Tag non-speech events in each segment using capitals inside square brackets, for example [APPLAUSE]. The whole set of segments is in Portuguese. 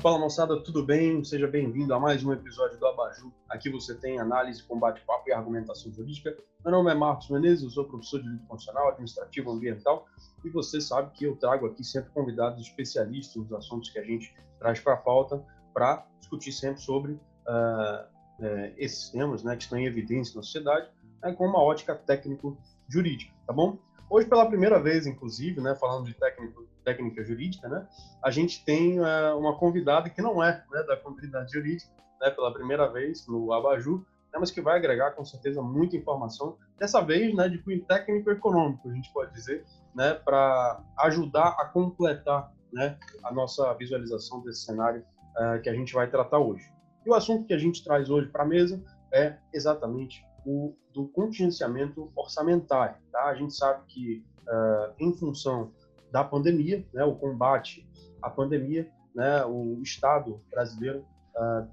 Fala moçada, tudo bem? Seja bem-vindo a mais um episódio do Abaju. Aqui você tem análise, combate, papo e argumentação jurídica. Meu nome é Marcos Menezes, eu sou professor de Direito Constitucional, Administrativo Ambiental e você sabe que eu trago aqui sempre convidados especialistas nos assuntos que a gente traz para a pauta para discutir sempre sobre uh, uh, esses temas né, que estão em evidência na sociedade né, com uma ótica técnico-jurídica, tá bom? Hoje, pela primeira vez, inclusive, né, falando de técnico, técnica jurídica, né, a gente tem uh, uma convidada que não é né, da comunidade jurídica, né, pela primeira vez no Abaju, né, mas que vai agregar com certeza muita informação, dessa vez né, de cunho técnico-econômico, a gente pode dizer, né, para ajudar a completar né, a nossa visualização desse cenário uh, que a gente vai tratar hoje. E o assunto que a gente traz hoje para a mesa é exatamente o do contingenciamento orçamentário. Tá? A gente sabe que, uh, em função da pandemia, né, o combate à pandemia, né, o Estado brasileiro, uh,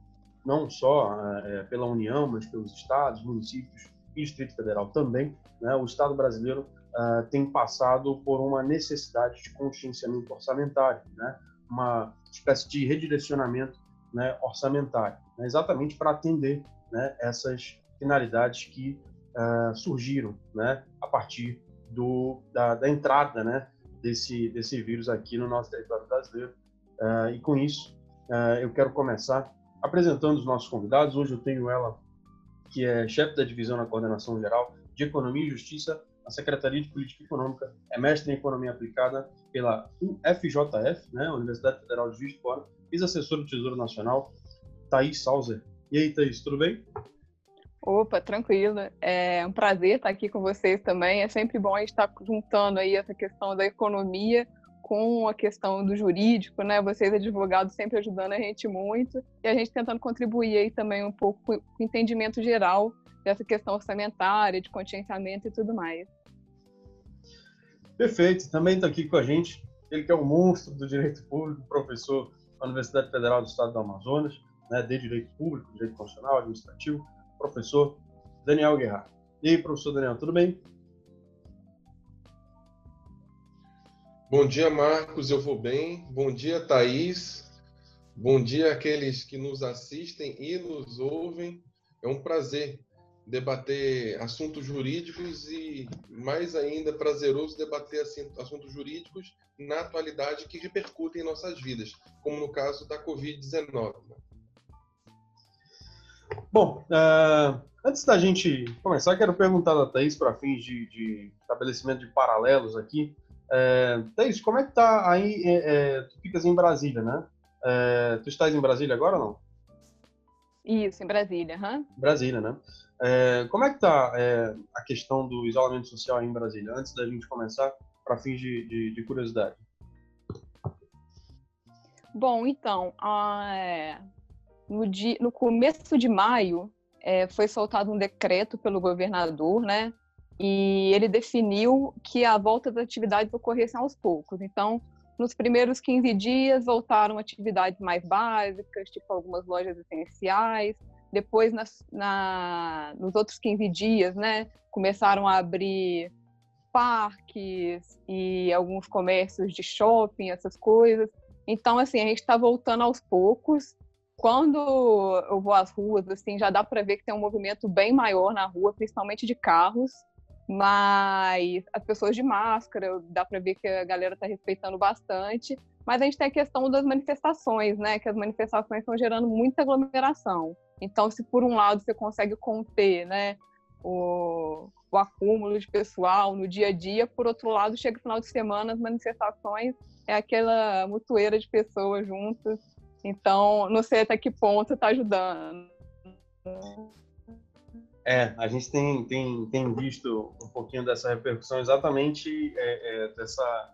não só uh, pela União, mas pelos estados, municípios e Distrito Federal também, né, o Estado brasileiro tem passado por uma necessidade de contingenciamento orçamentário, né, uma espécie de redirecionamento né, orçamentário, né, exatamente para atender né, essas finalidades que uh, surgiram né, a partir do, da, da, entrada né, desse, desse vírus aqui no nosso território brasileiro. Uh, e com isso, uh, eu quero começar apresentando os nossos convidados. Hoje eu tenho ela, que é chefe da divisão na Coordenação Geral de Economia e Justiça na Secretaria de Política Econômica, é mestre em Economia Aplicada pela UFJF, né, Universidade Federal de Juiz de Fora, ex-assessor do Tesouro Nacional, Thaís Sauser. E aí, Thaís, tudo bem? Opa, tranquilo. É um prazer estar aqui com vocês também. É sempre bom a gente estar juntando aí essa questão da economia com a questão do jurídico, né? Vocês advogados sempre ajudando a gente muito e a gente tentando contribuir aí também um pouco com o entendimento geral dessa questão orçamentária, de contingenciamento e tudo mais. Perfeito. Também está aqui com a gente ele que é o monstro do direito público, professor da Universidade Federal do Estado do Amazonas, né, de direito público, direito constitucional, administrativo, professor Daniel Guerra. E aí, professor Daniel, tudo bem? Bom dia, Marcos, eu vou bem. Bom dia, Thaís. Bom dia àqueles que nos assistem e nos ouvem. É um prazer debater assuntos jurídicos e, mais ainda, prazeroso debater assuntos jurídicos na atualidade que repercutem em nossas vidas, como no caso da Covid-19. Bom, uh, antes da gente começar, quero perguntar da Thaís para fins de, de, estabelecimento de paralelos aqui. Uh, Thaís, como é que tá aí? É, é, tu ficas em Brasília, né? Uh, tu estás em Brasília agora ou não? Isso, em Brasília, uhum. Brasília, né? É, como é que tá é, a questão do isolamento social em Brasília? Antes da gente começar, para fins de, de, de, curiosidade. Bom, então, a, no, dia, no começo de maio, é, foi soltado um decreto pelo governador, né? E ele definiu que a volta das atividades ocorresse aos poucos. Então, nos primeiros 15 dias, voltaram atividades mais básicas, tipo algumas lojas essenciais. Depois, na, nos outros 15 dias, né, começaram a abrir parques e alguns comércios de shopping, essas coisas. Então, assim, a gente está voltando aos poucos quando eu vou às ruas, assim, já dá para ver que tem um movimento bem maior na rua, principalmente de carros, mas as pessoas de máscara, dá para ver que a galera está respeitando bastante. Mas a gente tem a questão das manifestações, né? Que as manifestações estão gerando muita aglomeração. Então, se por um lado você consegue conter, né, o, o acúmulo de pessoal no dia a dia, por outro lado, chega o final de semana, as manifestações é aquela mutueira de pessoas juntas então, não sei até que ponto está ajudando. É, a gente tem, tem, tem visto um pouquinho dessa repercussão exatamente é, é, dessa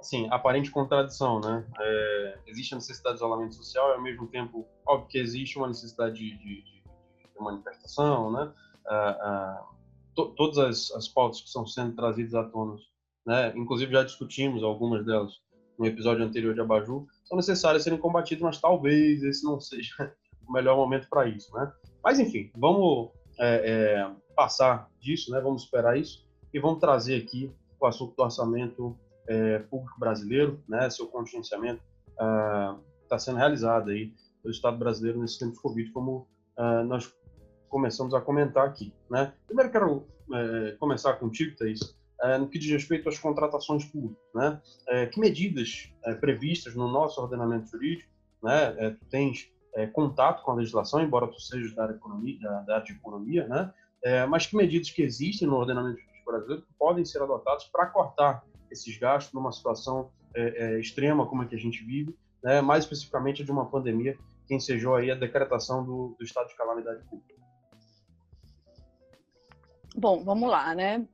assim, aparente contradição, né? É, existe a necessidade de isolamento social e, ao mesmo tempo, óbvio que existe uma necessidade de, de, de, manifestação, né? Ah, ah, to, todas as, as pautas que estão sendo trazidas à tona, né? Inclusive já discutimos algumas delas no episódio anterior de Abaju, são necessárias serem combatidas, mas talvez esse não seja [LAUGHS] o melhor momento para isso, né? Mas enfim, vamos é, é, passar disso, né? Vamos esperar isso e vamos trazer aqui o assunto do orçamento é, público brasileiro, né? Seu contingenciamento. Está sendo realizada aí pelo Estado brasileiro nesse tempo de Covid, como uh, nós começamos a comentar aqui. Né? Primeiro quero uh, começar contigo, Thaís, no que diz respeito às contratações públicas. Né? que medidas previstas no nosso ordenamento jurídico, né? tu tens contato com a legislação, embora tu sejas da área, economia, da área de economia, né? mas que medidas que existem no ordenamento jurídico brasileiro podem ser adotadas para cortar esses gastos numa situação extrema como a que a gente vive, né? mais especificamente de uma pandemia que ensejou aí a decretação do, do estado de calamidade pública. Bom, vamos lá, né?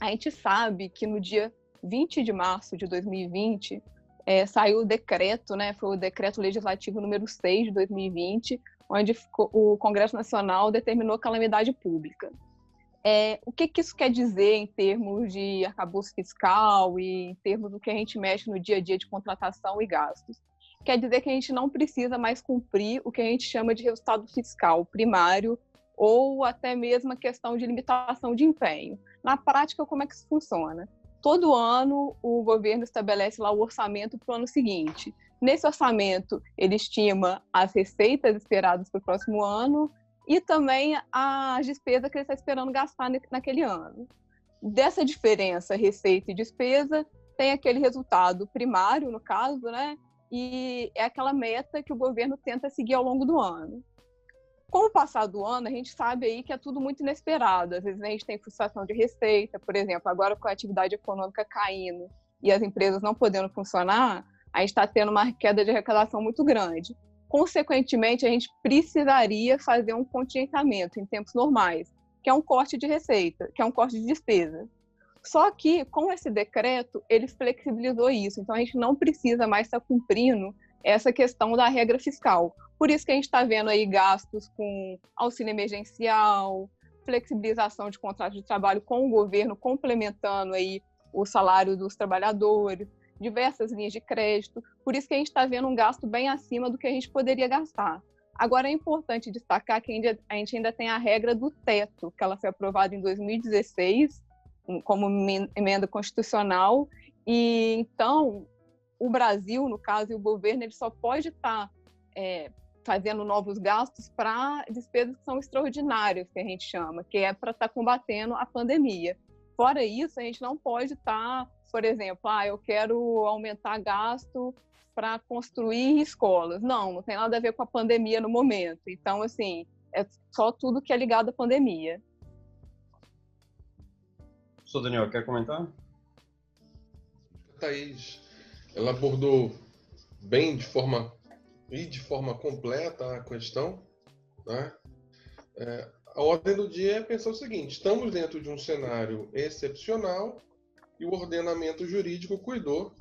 A gente sabe que no dia 20 de março de 2020 é, saiu o decreto, né? Foi o decreto legislativo número 6 de 2020, onde o Congresso Nacional determinou calamidade pública. É, o que, que, isso quer dizer em termos de arcabouço fiscal e em termos do que a gente mexe no dia a dia de contratação e gastos? quer dizer que a gente não precisa mais cumprir o que a gente chama de resultado fiscal primário ou até mesmo a questão de limitação de empenho. Na prática, como é que isso funciona? Todo ano, o governo estabelece lá o orçamento para o ano seguinte. Nesse orçamento, ele estima as receitas esperadas para o próximo ano e também as despesas que ele está esperando gastar naquele ano. Dessa diferença, receita e despesa, tem aquele resultado primário, no caso, né, e é aquela meta que o governo tenta seguir ao longo do ano. Com o passar do ano, a gente sabe aí que é tudo muito inesperado. Às vezes a gente tem frustração de receita, por exemplo, agora com a atividade econômica caindo e as empresas não podendo funcionar, a gente está tendo uma queda de arrecadação muito grande. Consequentemente, a gente precisaria fazer um contingentamento em tempos normais, que é um corte de receita, que é um corte de despesa. Só que, com esse decreto, ele flexibilizou isso. Então, a gente não precisa mais estar cumprindo essa questão da regra fiscal. Por isso que a gente está vendo aí gastos com auxílio emergencial, flexibilização de contratos de trabalho com o governo, complementando aí o salário dos trabalhadores, diversas linhas de crédito. Por isso que a gente está vendo um gasto bem acima do que a gente poderia gastar. Agora, é importante destacar que a gente ainda tem a regra do teto, que ela foi aprovada em 2016 como emenda constitucional. E então o Brasil, no caso, e o governo, ele só pode estar tá, é, fazendo novos gastos para despesas que são extraordinárias, que a gente chama, que é para estar tá combatendo a pandemia. Fora isso, a gente não pode estar, tá, por exemplo, ah, eu quero aumentar gasto para construir escolas. Não, não tem nada a ver com a pandemia no momento. Então, assim, é só tudo que é ligado à pandemia. Professor Daniel, quer comentar? Thaís, ela abordou bem de forma e de forma completa a questão. Né? É, a ordem do dia é pensar o seguinte: estamos dentro de um cenário excepcional e o ordenamento jurídico cuidou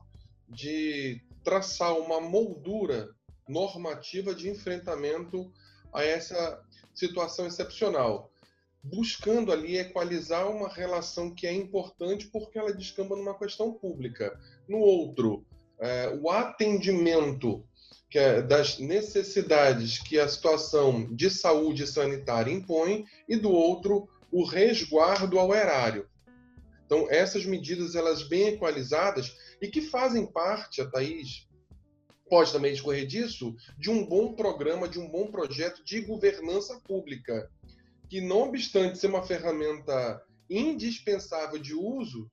de traçar uma moldura normativa de enfrentamento a essa situação excepcional buscando ali equalizar uma relação que é importante porque ela descamba numa questão pública. No outro, é, o atendimento é das necessidades que a situação de saúde sanitária impõe e do outro, o resguardo ao erário. Então, essas medidas, elas bem equalizadas e que fazem parte, a Thaís pode também discorrer disso, de um bom programa, de um bom projeto de governança pública que, não obstante ser uma ferramenta indispensável de uso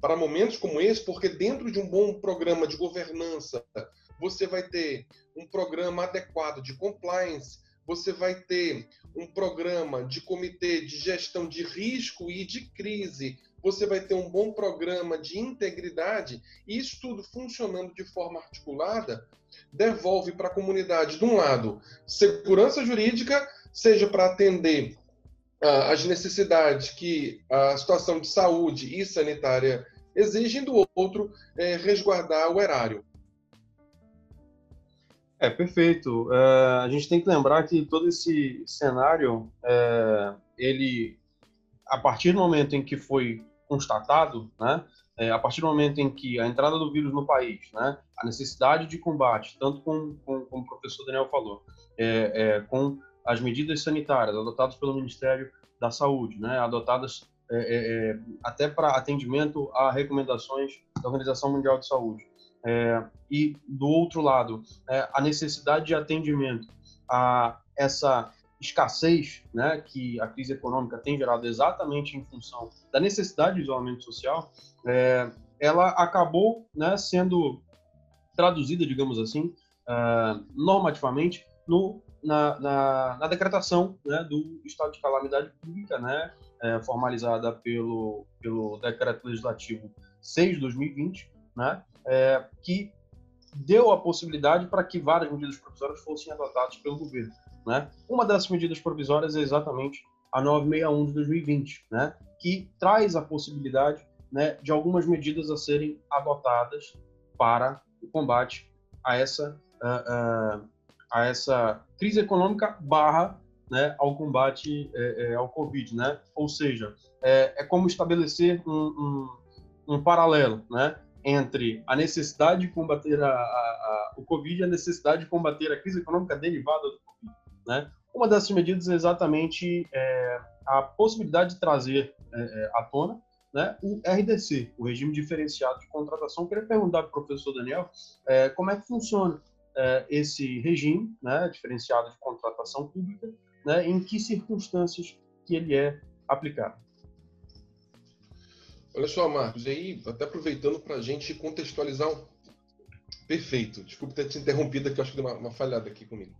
para momentos como esse, porque dentro de um bom programa de governança, você vai ter um programa adequado de compliance, você vai ter um programa de comitê de gestão de risco e de crise, você vai ter um bom programa de integridade, e isso tudo funcionando de forma articulada, devolve para a comunidade, de um lado, segurança jurídica, seja para atender as necessidades que a situação de saúde e sanitária exigem, do outro, é, resguardar o erário. É, perfeito. É, a gente tem que lembrar que todo esse cenário, é, ele, a partir do momento em que foi constatado, né, a partir do momento em que a entrada do vírus no país, né, a necessidade de combate, tanto com, com como o professor Daniel falou, com as medidas sanitárias adotadas pelo Ministério da Saúde, né, adotadas é, é, é até para atendimento a recomendações da Organização Mundial de Saúde. é, e do outro lado, é, a necessidade de atendimento a essa escassez né, que a crise econômica tem gerado exatamente em função da necessidade de isolamento social, é, ela acabou né, sendo traduzida, digamos assim, normativamente no, na, na, na, decretação né, do estado de calamidade pública, né, é, formalizada pelo, pelo decreto legislativo 6 de 2020, né, é, que deu a possibilidade para que várias medidas provisórias fossem adotadas pelo governo. Né? Uma dessas medidas provisórias é exatamente a 961 de 2020, né? que traz a possibilidade né, de algumas medidas a serem adotadas para o combate a essa, uh, uh, a essa crise econômica barra né, ao combate é, é, ao Covid. Né? Ou seja, é, é como estabelecer um, um, um paralelo né, entre a necessidade de combater a, a, a, o Covid e a necessidade de combater a crise econômica derivada do Covid. Né? Uma dessas medidas é exatamente é, a possibilidade de trazer é, é à tona né, o RDC, o Regime Diferenciado de Contratação. Eu queria perguntar para o professor Daniel como é que funciona é, esse regime né, diferenciado de contratação pública, né, em que circunstâncias que ele é aplicado. Olha só, Marcos, e aí, até aproveitando para a gente contextualizar um... Perfeito, desculpe ter te interrompido aqui, acho que deu uma, uma falhada aqui comigo.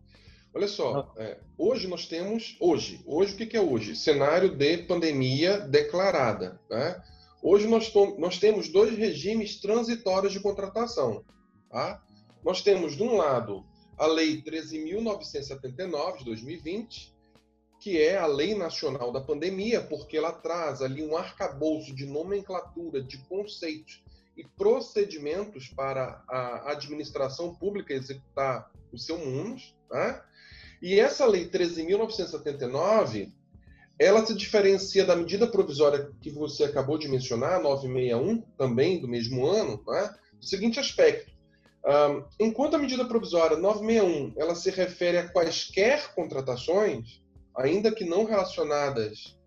Olha só, é, hoje nós temos, hoje, hoje o que, que é hoje? Cenário de pandemia declarada. Né? Hoje nós, nós temos dois regimes transitórios de contratação. Tá? Nós temos, de um lado, a Lei 13.979 de 2020, que é a Lei Nacional da Pandemia, porque ela traz ali um arcabouço de nomenclatura, de conceitos e procedimentos para a administração pública executar o seu MUNOS. Tá? E essa lei 13.979, ela se diferencia da medida provisória que você acabou de mencionar, 961, também do mesmo ano, né? o seguinte aspecto. Um, enquanto a medida provisória 961 ela se refere a quaisquer contratações, ainda que não relacionadas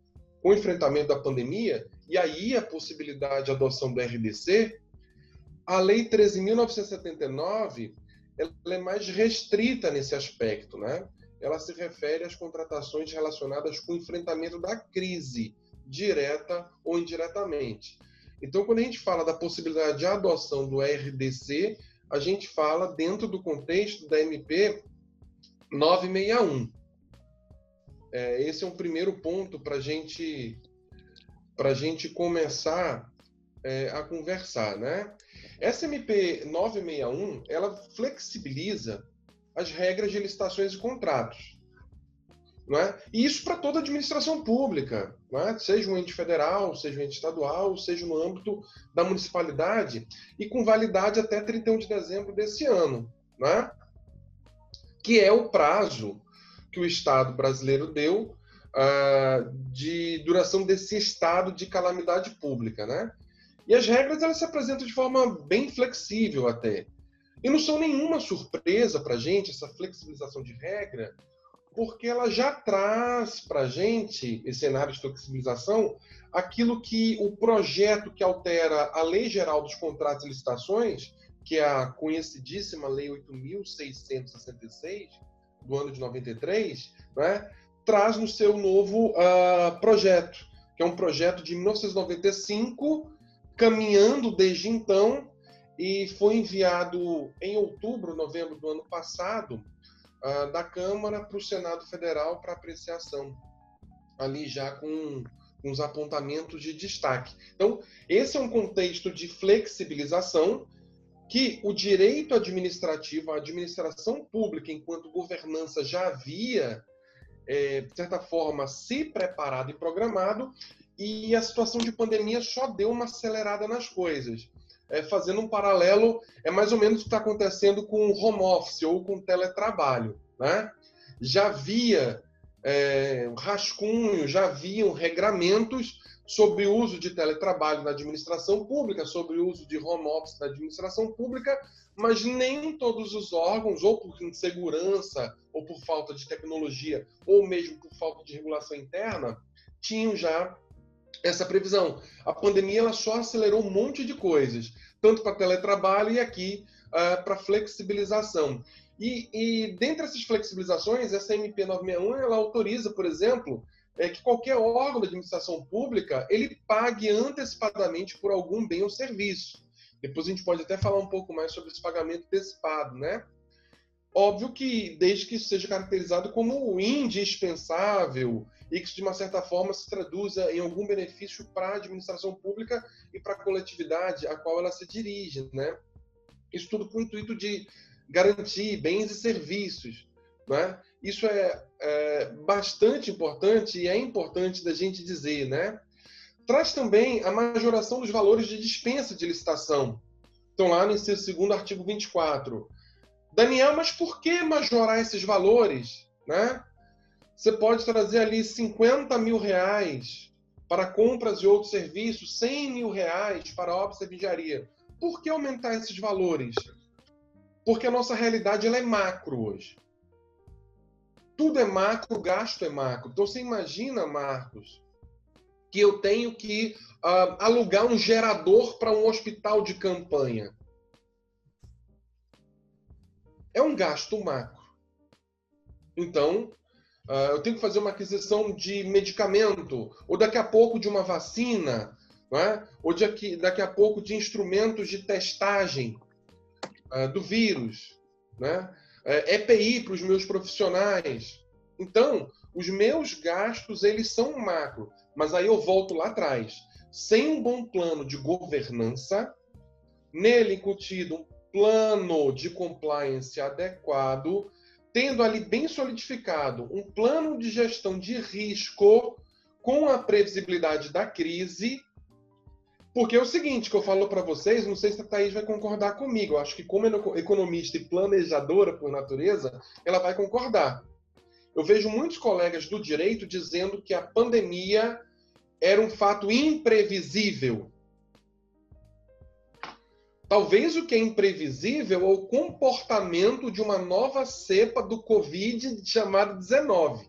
com o enfrentamento da pandemia, e aí a possibilidade de adoção do RDC, a Lei 13.979 ela é mais restrita nesse aspecto, né? ela se refere às contratações relacionadas com o enfrentamento da crise, direta ou indiretamente. Então, quando a gente fala da possibilidade de adoção do RDC, a gente fala dentro do contexto da MP 961. É, esse é um primeiro ponto para gente, a gente começar é, a conversar. Né? Essa MP 961 ela flexibiliza as regras de licitações e contratos. É? E isso para toda administração pública, é? seja um ente federal, seja um ente estadual, seja no âmbito da municipalidade, e com validade até 31 de dezembro desse ano, é? que é o prazo que o Estado brasileiro deu uh, de duração desse estado de calamidade pública. Né? E as regras elas se apresentam de forma bem flexível até. E não são nenhuma surpresa para a gente essa flexibilização de regra, porque ela já traz para a gente, esse cenário de flexibilização, aquilo que o projeto que altera a Lei Geral dos Contratos e Licitações, que é a conhecidíssima Lei 8.666, do ano de 93, né, traz no seu novo uh, projeto, que é um projeto de 1995, caminhando desde então e foi enviado em outubro, novembro do ano passado, uh, da Câmara para o Senado Federal para apreciação, ali já com, os apontamentos de destaque. Então, esse é um contexto de flexibilização que o direito administrativo, a administração pública, enquanto governança, já havia, é, de certa forma, se preparado e programado, e a situação de pandemia só deu uma acelerada nas coisas é, fazendo um paralelo, é mais ou menos o que está acontecendo com o home office ou com o teletrabalho. Né? Já havia é, rascunho, já haviam regramentos sobre o uso de teletrabalho na administração pública, sobre o uso de home office na administração pública, mas nem todos os órgãos, ou por insegurança, ou por falta de tecnologia, ou mesmo por falta de regulação interna, tinham já essa previsão. A pandemia ela só acelerou um monte de coisas, tanto para teletrabalho e aqui uh, para flexibilização. E, e dentre essas flexibilizações, essa MP 961 ela autoriza, por exemplo, é que qualquer órgão da administração pública ele pague antecipadamente por algum bem ou serviço. Depois a gente pode até falar um pouco mais sobre esse pagamento antecipado, né? Óbvio que desde que isso seja caracterizado como indispensável e que isso, de uma certa forma, se traduza em algum benefício para a administração pública e para a coletividade a qual ela se dirige, né? Isso tudo com o intuito de garantir bens e serviços, né? Isso é, é bastante importante e é importante da gente dizer, né? Traz também a majoração dos valores de dispensa de licitação. Estão lá no seu segundo artigo 24 Daniel, mas por que majorar esses valores? Né? Você pode trazer ali 50 mil reais para compras e outros serviços, 100 mil reais para obras e vigiaria. Por que aumentar esses valores? Porque a nossa realidade ela é macro hoje. Tudo é macro, gasto é macro. Então você imagina, Marcos, que eu tenho que uh, alugar um gerador para um hospital de campanha é um gasto macro. Então, uh, eu tenho que fazer uma aquisição de medicamento, ou daqui a pouco de uma vacina, é? ou daqui, daqui a pouco de instrumentos de testagem uh, do vírus, né? é EPI para os meus profissionais. Então, os meus gastos, eles são macro, mas aí eu volto lá atrás. Sem um bom plano de governança, nele incutido plano de compliance adequado, tendo ali bem solidificado um plano de gestão de risco com a previsibilidade da crise. Porque é o seguinte que eu falo para vocês, não sei se a Thaís vai concordar comigo, eu acho que como economista e planejadora por natureza, ela vai concordar. Eu vejo muitos colegas do direito dizendo que a pandemia era um fato imprevisível. Talvez o que é imprevisível é o comportamento de uma nova cepa do Covid chamada 19.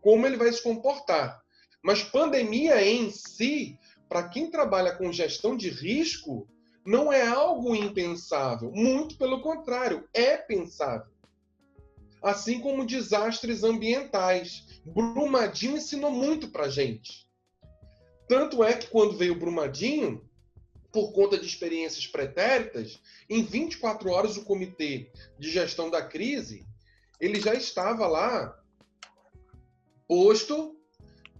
Como ele vai se comportar. Mas pandemia em si, para quem trabalha com gestão de risco, não é algo impensável. Muito pelo contrário, é pensável. Assim como desastres ambientais. Brumadinho ensinou muito para gente. Tanto é que quando veio o Brumadinho, por conta de experiências pretéritas, em 24 horas o comitê de gestão da crise ele já estava lá posto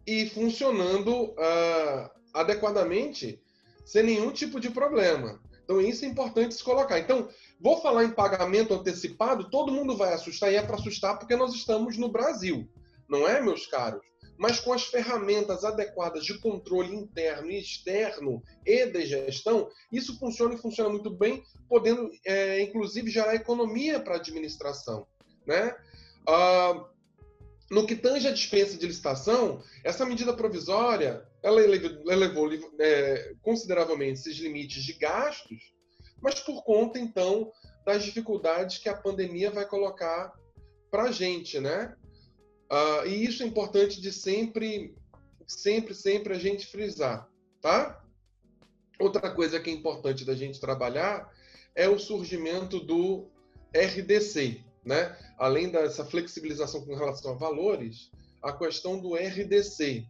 e funcionando uh, adequadamente, sem nenhum tipo de problema. Então isso é importante se colocar. Então, vou falar em pagamento antecipado, todo mundo vai assustar e é para assustar porque nós estamos no Brasil, não é, meus caros? Mas com as ferramentas adequadas de controle interno e externo e de gestão, isso funciona e funciona muito bem, podendo, é, inclusive, gerar economia para a administração. Né? Ah, no que tange a dispensa de licitação, essa medida provisória ela elevou, elevou é, consideravelmente esses limites de gastos, mas por conta, então, das dificuldades que a pandemia vai colocar para a gente, né? Uh, e isso é importante de sempre, sempre, sempre a gente frisar, tá? Outra coisa que é importante da gente trabalhar é o surgimento do RDC, né? Além dessa flexibilização com relação a valores, a questão do RDC.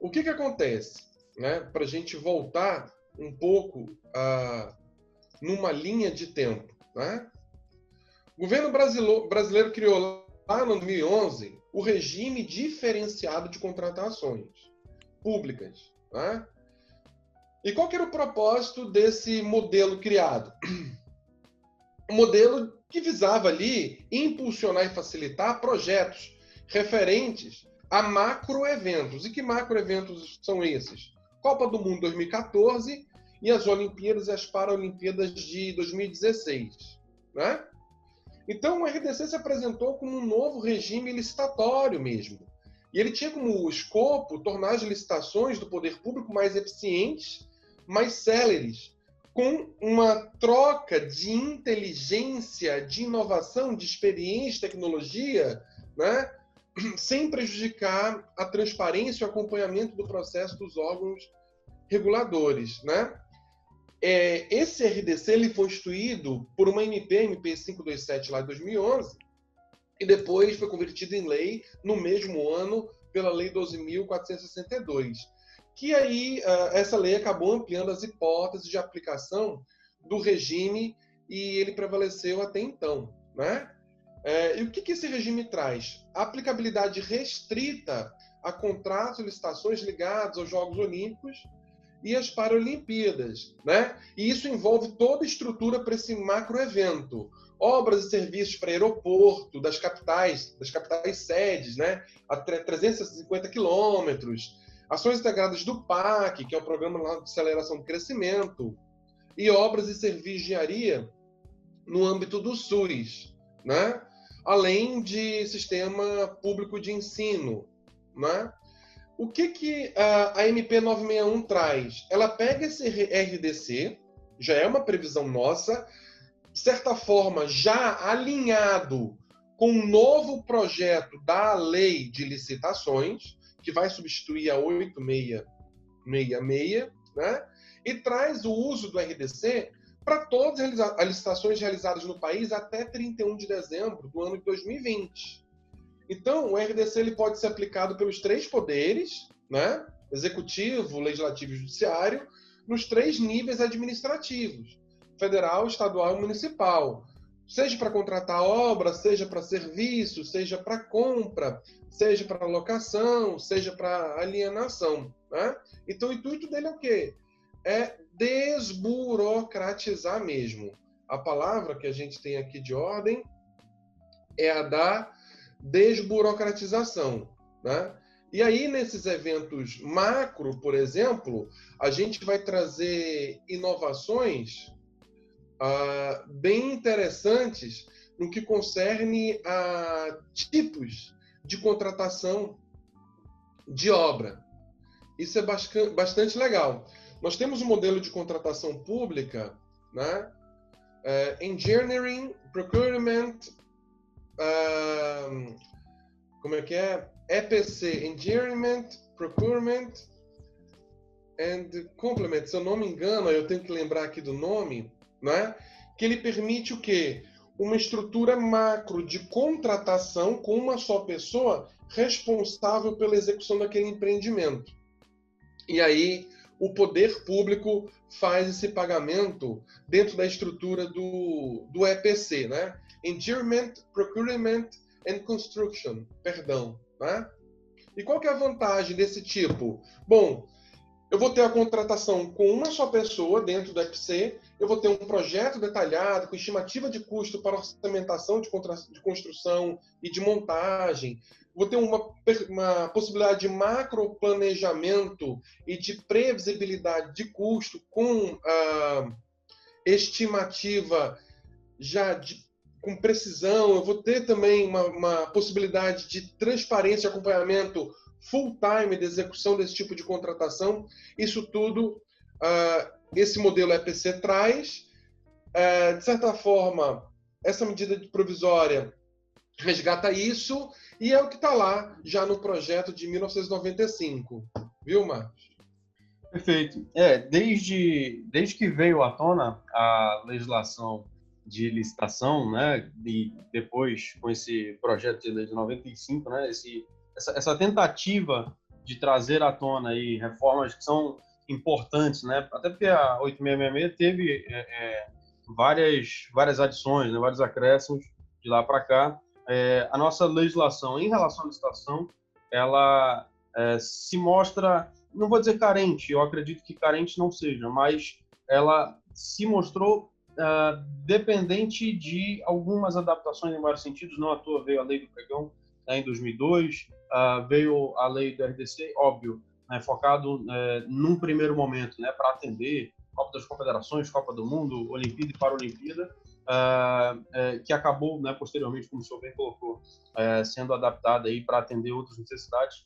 O que que acontece, né? Para a gente voltar um pouco uh, numa linha de tempo, né? O governo brasileiro criou lá no 2011 o regime diferenciado de contratações públicas. Né? E qual era o propósito desse modelo criado? Um modelo que visava ali impulsionar e facilitar projetos referentes a macroeventos. E que macroeventos são esses? Copa do Mundo 2014 e as Olimpíadas e as Paralimpíadas de 2016. Né? Então, o RDC se apresentou como um novo regime licitatório mesmo. E ele tinha como escopo tornar as licitações do poder público mais eficientes, mais céleres, com uma troca de inteligência, de inovação, de experiência, tecnologia, né? sem prejudicar a transparência e o acompanhamento do processo dos órgãos reguladores, né? É, esse RDC ele foi instituído por uma MP, MP 527 lá de 2011, e depois foi convertido em lei no mesmo ano pela Lei 12.462, que aí uh, essa lei acabou ampliando as hipóteses de aplicação do regime e ele prevaleceu até então, né? É, e o que, que esse regime traz? A aplicabilidade restrita a contratos e licitações ligados aos Jogos Olímpicos e às Paralimpíadas, né? E isso envolve toda a estrutura para esse macroevento. Obras e serviços para aeroporto das capitais, das capitais sedes, né? A 350 quilômetros. Ações integradas do PAC, que é o Programa de Aceleração do Crescimento. E obras e serviços de engenharia no âmbito do SUS, né? além de sistema público de ensino. Né? O que, que a, a MP 961 traz? Ela pega esse RDC, já é uma previsão nossa, de certa forma já alinhado com um novo projeto da lei de licitações, que vai substituir a 8666, né? e traz o uso do RDC para todas as licitações realizadas no país até 31 de dezembro do ano de 2020. Então, o RDC ele pode ser aplicado pelos três poderes, né? executivo, legislativo e judiciário, nos três níveis administrativos, federal, estadual e municipal. Seja para contratar obra, seja para serviço, seja para compra, seja para locação, seja para alienação. Né? Então, o intuito dele é o quê? É desburocratizar mesmo. A palavra que a gente tem aqui de ordem é a da desburocratização, né? E aí, nesses eventos macro, por exemplo, a gente vai trazer inovações uh, bem interessantes no que concerne a tipos de contratação de obra. Isso é bastante legal. Nós temos um modelo de contratação pública, né? Uh, engineering, procurement, como é que é? EPC, Engineering, Procurement and Complement. Se eu não me engano, eu tenho que lembrar aqui do nome, né? Que ele permite o quê? Uma estrutura macro de contratação com uma só pessoa responsável pela execução daquele empreendimento. E aí o poder público faz esse pagamento dentro da estrutura do, do EPC, né? Endearment, Procurement and Construction, perdão, né? E qual que é a vantagem desse tipo? Bom, eu vou ter a contratação com uma só pessoa dentro do EPC, eu vou ter um projeto detalhado, com estimativa de custo para orçamentação de, de construção e de montagem, vou ter uma, uma possibilidade de macro planejamento e de previsibilidade de custo com a estimativa já de, com precisão. Eu vou ter também uma, uma possibilidade de transparência e acompanhamento full time de execução desse tipo de contratação. Isso tudo, uh, esse modelo EPC traz. Uh, de certa forma, essa medida provisória resgata isso e é o que está lá já no projeto de 1995. Viu, Marcos? Perfeito. É, desde, desde que veio à tona a legislação de licitação, né, e depois com esse projeto de lei de 95, né, esse, essa, essa tentativa de trazer à tona aí reformas que são importantes, né, até porque a 8666 teve é, é, várias, várias adições, né, vários acréscimos de lá para cá, é, a nossa legislação em relação à licitação, ela é, se mostra, não vou dizer carente, eu acredito que carente não seja, mas ela se mostrou é, dependente de algumas adaptações em vários sentidos. Não à toa veio a lei do pregão né, em 2002, é, veio a lei do RDC, óbvio, né, focado é, num primeiro momento né, para atender Copa das Confederações, Copa do Mundo, Olimpíada e Paralimpíada, uh, uh, que acabou, né, posteriormente, como o senhor bem colocou, uh, sendo adaptada para atender outras necessidades.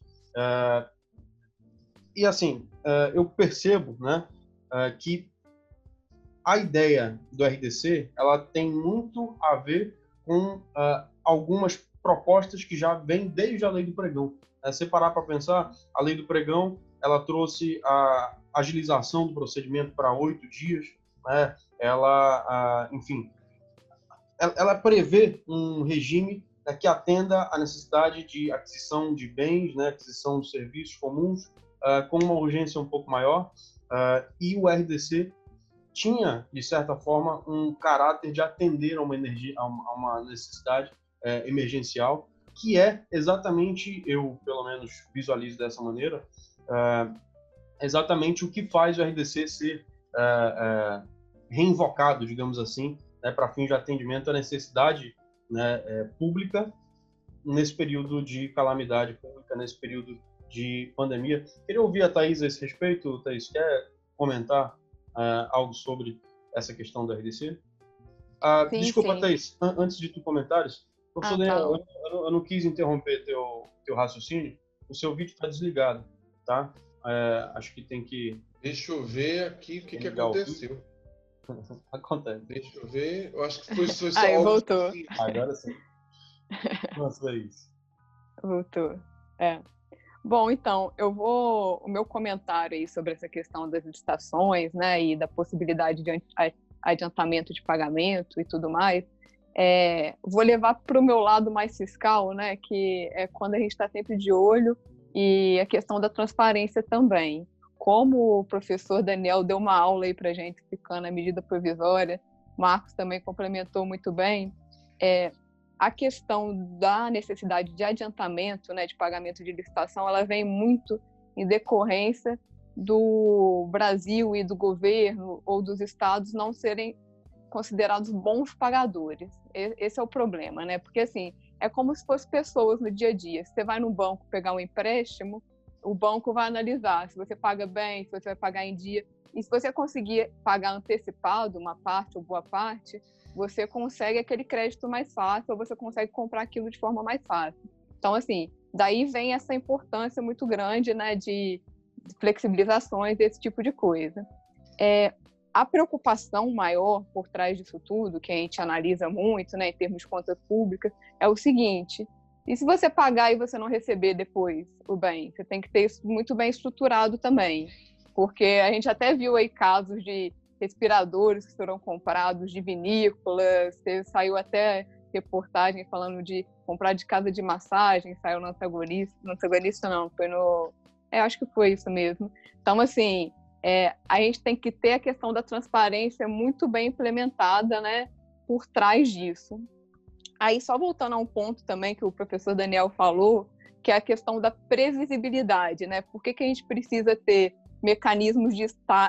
e assim, eu percebo, né, que a ideia do RDC ela tem muito a ver com algumas propostas que já vêm desde a lei do pregão. É, para pensar, a lei do pregão ela trouxe a agilização do procedimento para oito dias, né? ela, a, enfim, ela, ela, prevê um regime né, que atenda à necessidade de aquisição de bens, né, aquisição de serviços comuns, uh, com uma urgência um pouco maior, uh, e o RDC tinha, de certa forma, um caráter de atender a uma, energia, a uma necessidade uh, emergencial, que é exatamente, eu pelo menos visualizo dessa maneira, uh, exatamente o que faz o RDC ser reinvocado, digamos assim, né, para fins de atendimento à necessidade né, é, pública nesse período de calamidade pública, nesse período de pandemia. Queria ouvir a Thais a esse respeito. Thais, quer comentar algo sobre essa questão da RDC? Uh, sim, desculpa, sim. Thaís, an antes de tu comentares, professor ah, Daniel, tá. eu, eu, eu, não quis interromper teu, teu raciocínio, o seu vídeo está desligado, tá? É, acho que tem que... Deixa eu ver aqui o que, que aconteceu. [LAUGHS] Acontece. Deixa eu ver. Eu acho que foi, foi só. [LAUGHS] Aí, voltou. Agora sim. [LAUGHS] Nossa, é isso. Voltou. É. Bom, então, eu vou. O meu comentário aí sobre essa questão das licitações, né, e da possibilidade de adiantamento de pagamento e tudo mais, é, vou levar para o meu lado mais fiscal, né, que é quando a gente está sempre de olho, e a questão da transparência também como o professor Daniel deu uma aula aí para gente explicando a medida provisória, Marcos também complementou muito bem, é, a questão da necessidade de adiantamento, né, de pagamento de licitação, ela vem muito em decorrência do Brasil e do governo ou dos estados não serem considerados bons pagadores. Esse é o problema, né? Porque assim, é como se fossem pessoas no dia a dia. Você vai no banco pegar um empréstimo, o banco vai analisar se você paga bem, se você vai pagar em dia. E se você conseguir pagar antecipado uma parte ou boa parte, você consegue aquele crédito mais fácil ou você consegue comprar aquilo de forma mais fácil. Então, assim, daí vem essa importância muito grande né, de flexibilizações, desse tipo de coisa. É, a preocupação maior por trás disso tudo, que a gente analisa muito né, em termos de contas públicas, é o seguinte: e se você pagar e você não receber depois o bem? Você tem que ter isso muito bem estruturado também. Porque a gente até viu aí casos de respiradores que foram comprados, de vinícolas, saiu até reportagem falando de comprar de casa de massagem, saiu no antagonista, no antagonista não, foi no... É, acho que foi isso mesmo. Então, assim, é, a gente tem que ter a questão da transparência muito bem implementada, né, por trás disso. Aí, só voltando a um ponto também que o professor Daniel falou, que é a questão da previsibilidade, né? Por que, que a gente precisa ter mecanismos de,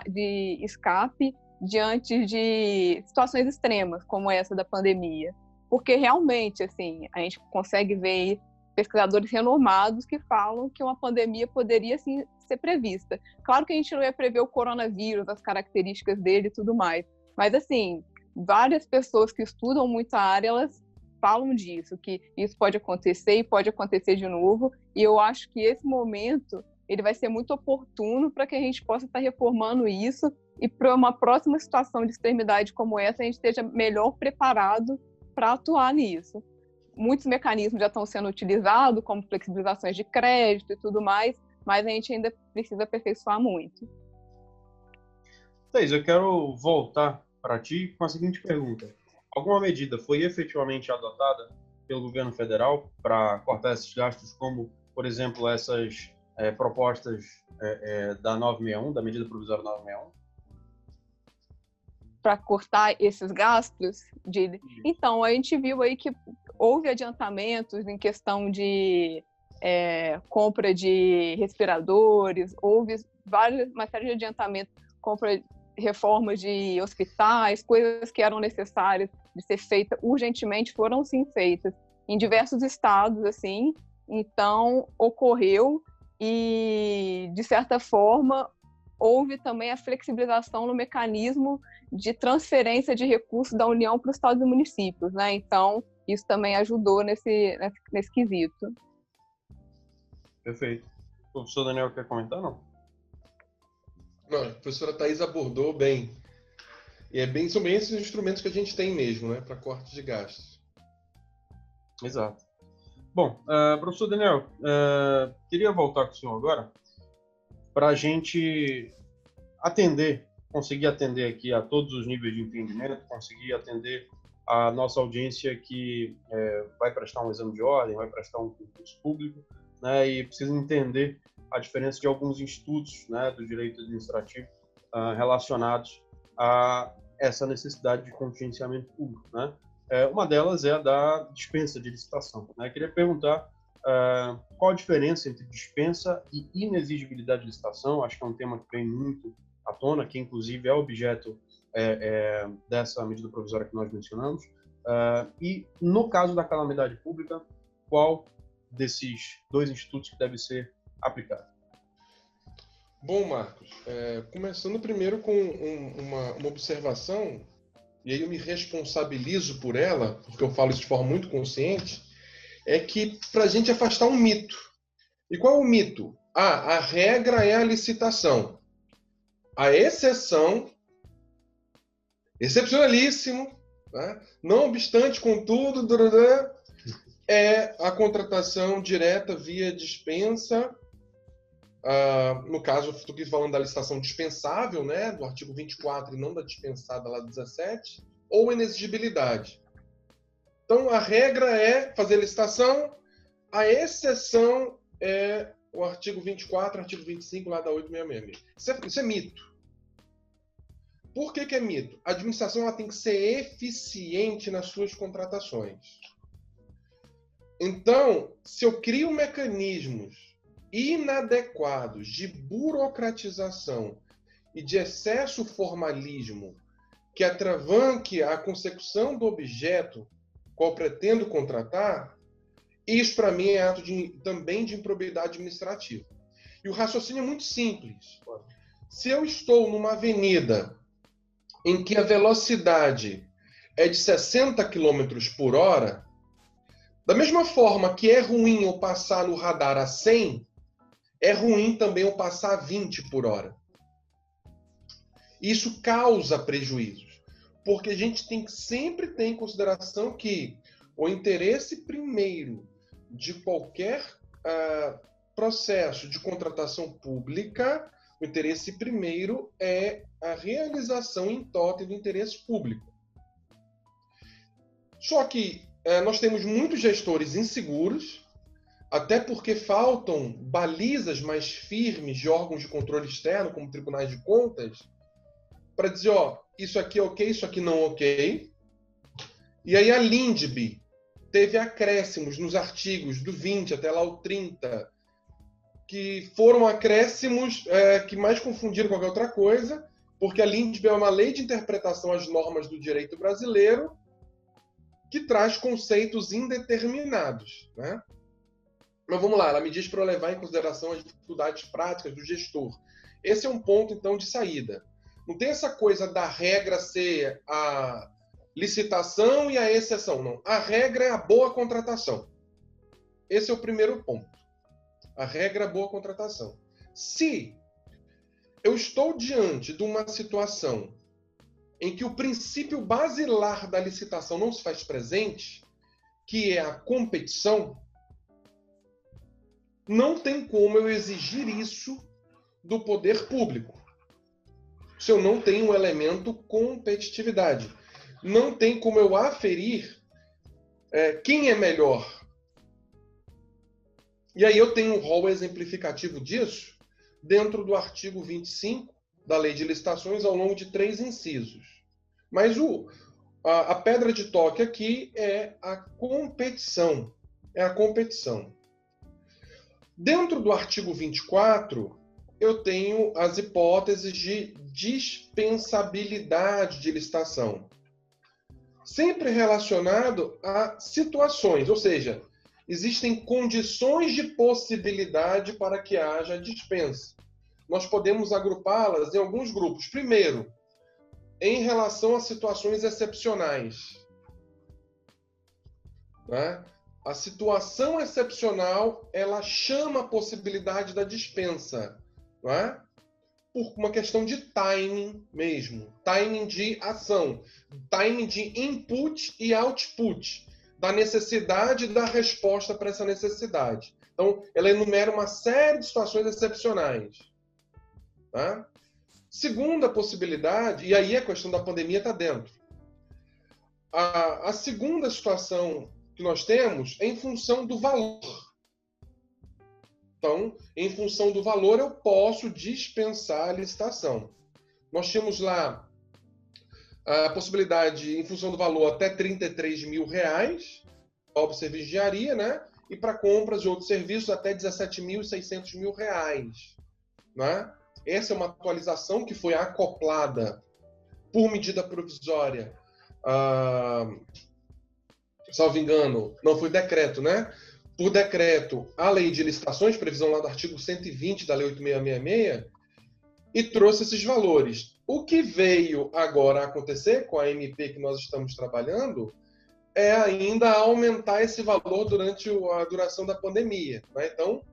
de escape diante de situações extremas, como essa da pandemia? Porque realmente, assim, a gente consegue ver pesquisadores renomados que falam que uma pandemia poderia, sim, ser prevista. Claro que a gente não ia prever o coronavírus, as características dele e tudo mais, mas, assim, várias pessoas que estudam muito a área, elas falam disso, que isso pode acontecer e pode acontecer de novo. E eu acho que esse momento ele vai ser muito oportuno para que a gente possa estar reformando isso e para uma próxima situação de extremidade como essa a gente esteja melhor preparado para atuar nisso. Muitos mecanismos já estão sendo utilizados, como flexibilizações de crédito e tudo mais, mas a gente ainda precisa aperfeiçoar muito. Thais, eu quero voltar para ti com a seguinte pergunta alguma medida foi efetivamente adotada pelo governo federal para cortar esses gastos, como, por exemplo, essas é, propostas é, é, da 961, da medida provisória 961? Para cortar esses gastos? De... Então, a gente viu aí que houve adiantamentos em questão de é, compra de respiradores, houve várias, uma série de adiantamentos, compra reformas de hospitais, coisas que eram necessárias de ser feita urgentemente foram sim feitas em diversos estados assim. Então ocorreu e de certa forma houve também a flexibilização no mecanismo de transferência de recursos da União para os estados e municípios né? Então isso também ajudou nesse nesse, nesse quesito perfeito o professor Daniel quer comentar não não, a professora Thais abordou bem e é bem, são bem esses instrumentos que a gente tem mesmo, né, para corte de gastos. Exato. Bom, uh, professor Daniel, uh, queria voltar com o senhor agora para a gente atender, conseguir atender aqui a todos os níveis de entendimento, conseguir atender a nossa audiência que é, vai prestar um exame de ordem, vai prestar um concurso público, né, e precisa entender a diferença de alguns institutos né, do direito administrativo uh, relacionados a essa necessidade de contingenciamento público. Né? É, uma delas é a da dispensa de licitação. Né? Eu queria perguntar uh, qual a diferença entre dispensa e inexigibilidade de licitação. Acho que é um tema que vem muito à tona, que inclusive é objeto é, é, dessa medida provisória que nós mencionamos. Uh, e no caso da calamidade pública, qual desses dois institutos que deve ser aplicado? Bom, Marcos, é, começando primeiro com um, uma, uma observação, e aí eu me responsabilizo por ela, porque eu falo isso de forma muito consciente, é que para a gente afastar um mito. E qual é o mito? Ah, a regra é a licitação. A exceção, excepcionalíssimo, né? não obstante, contudo, é a contratação direta via dispensa Uh, no caso, estou aqui falando da licitação dispensável, né, do artigo 24 e não da dispensada lá 17, ou inexigibilidade. Então, a regra é fazer licitação, a exceção é o artigo 24, artigo 25 lá da 866. Isso é, isso é mito. Por que, que é mito? A administração ela tem que ser eficiente nas suas contratações. Então, se eu crio mecanismos inadequados de burocratização e de excesso formalismo que atravanque a consecução do objeto qual pretendo contratar, isso para mim é ato de, também de improbidade administrativa. E o raciocínio é muito simples. Se eu estou numa avenida em que a velocidade é de 60 km por hora, da mesma forma que é ruim eu passar no radar a 100, é ruim também eu passar 20 por hora. Isso causa prejuízos, porque a gente tem que sempre ter em consideração que o interesse primeiro de qualquer uh, processo de contratação pública, o interesse primeiro é a realização em totem do interesse público. Só que uh, nós temos muitos gestores inseguros até porque faltam balizas mais firmes de órgãos de controle externo, como tribunais de contas, para dizer, ó, isso aqui é ok, isso aqui não é ok. E aí a LINDB teve acréscimos nos artigos do 20 até lá o 30, que foram acréscimos é, que mais confundiram qualquer outra coisa, porque a LINDB é uma lei de interpretação às normas do direito brasileiro que traz conceitos indeterminados, né? Mas vamos lá, ela me diz para levar em consideração as dificuldades práticas do gestor. Esse é um ponto, então, de saída. Não tem essa coisa da regra ser a licitação e a exceção, não. A regra é a boa contratação. Esse é o primeiro ponto. A regra é boa contratação. Se eu estou diante de uma situação em que o princípio basilar da licitação não se faz presente, que é a competição, não tem como eu exigir isso do poder público. Se eu não tenho o elemento competitividade. Não tem como eu aferir é, quem é melhor. E aí eu tenho um rol exemplificativo disso dentro do artigo 25 da Lei de Licitações ao longo de três incisos. Mas o, a, a pedra de toque aqui é a competição. É a competição. Dentro do artigo 24, eu tenho as hipóteses de dispensabilidade de licitação. Sempre relacionado a situações, ou seja, existem condições de possibilidade para que haja dispensa. Nós podemos agrupá-las em alguns grupos. Primeiro, em relação a situações excepcionais. Né? a situação excepcional ela chama a possibilidade da dispensa, não é? Por uma questão de timing mesmo, timing de ação, timing de input e output, da necessidade da resposta para essa necessidade. Então, ela enumera uma série de situações excepcionais. Tá? Segunda possibilidade, e aí a questão da pandemia está dentro. A, a segunda situação que nós temos é em função do valor. Então, em função do valor, eu posso dispensar a licitação. Nós tínhamos lá a possibilidade, em função do valor, até 33 mil reais para serviço de engenharia, né? E para compras de outros serviços, até 17.600 mil reais. Né? Essa é uma atualização que foi acoplada por medida provisória, ah, salvo engano, não foi decreto, né? Por decreto, a lei de licitações, previsão lá do artigo 120 da lei 8666, e trouxe esses valores. O que veio agora acontecer com a MP que nós estamos trabalhando é ainda aumentar esse valor durante a duração da pandemia. Né? Então,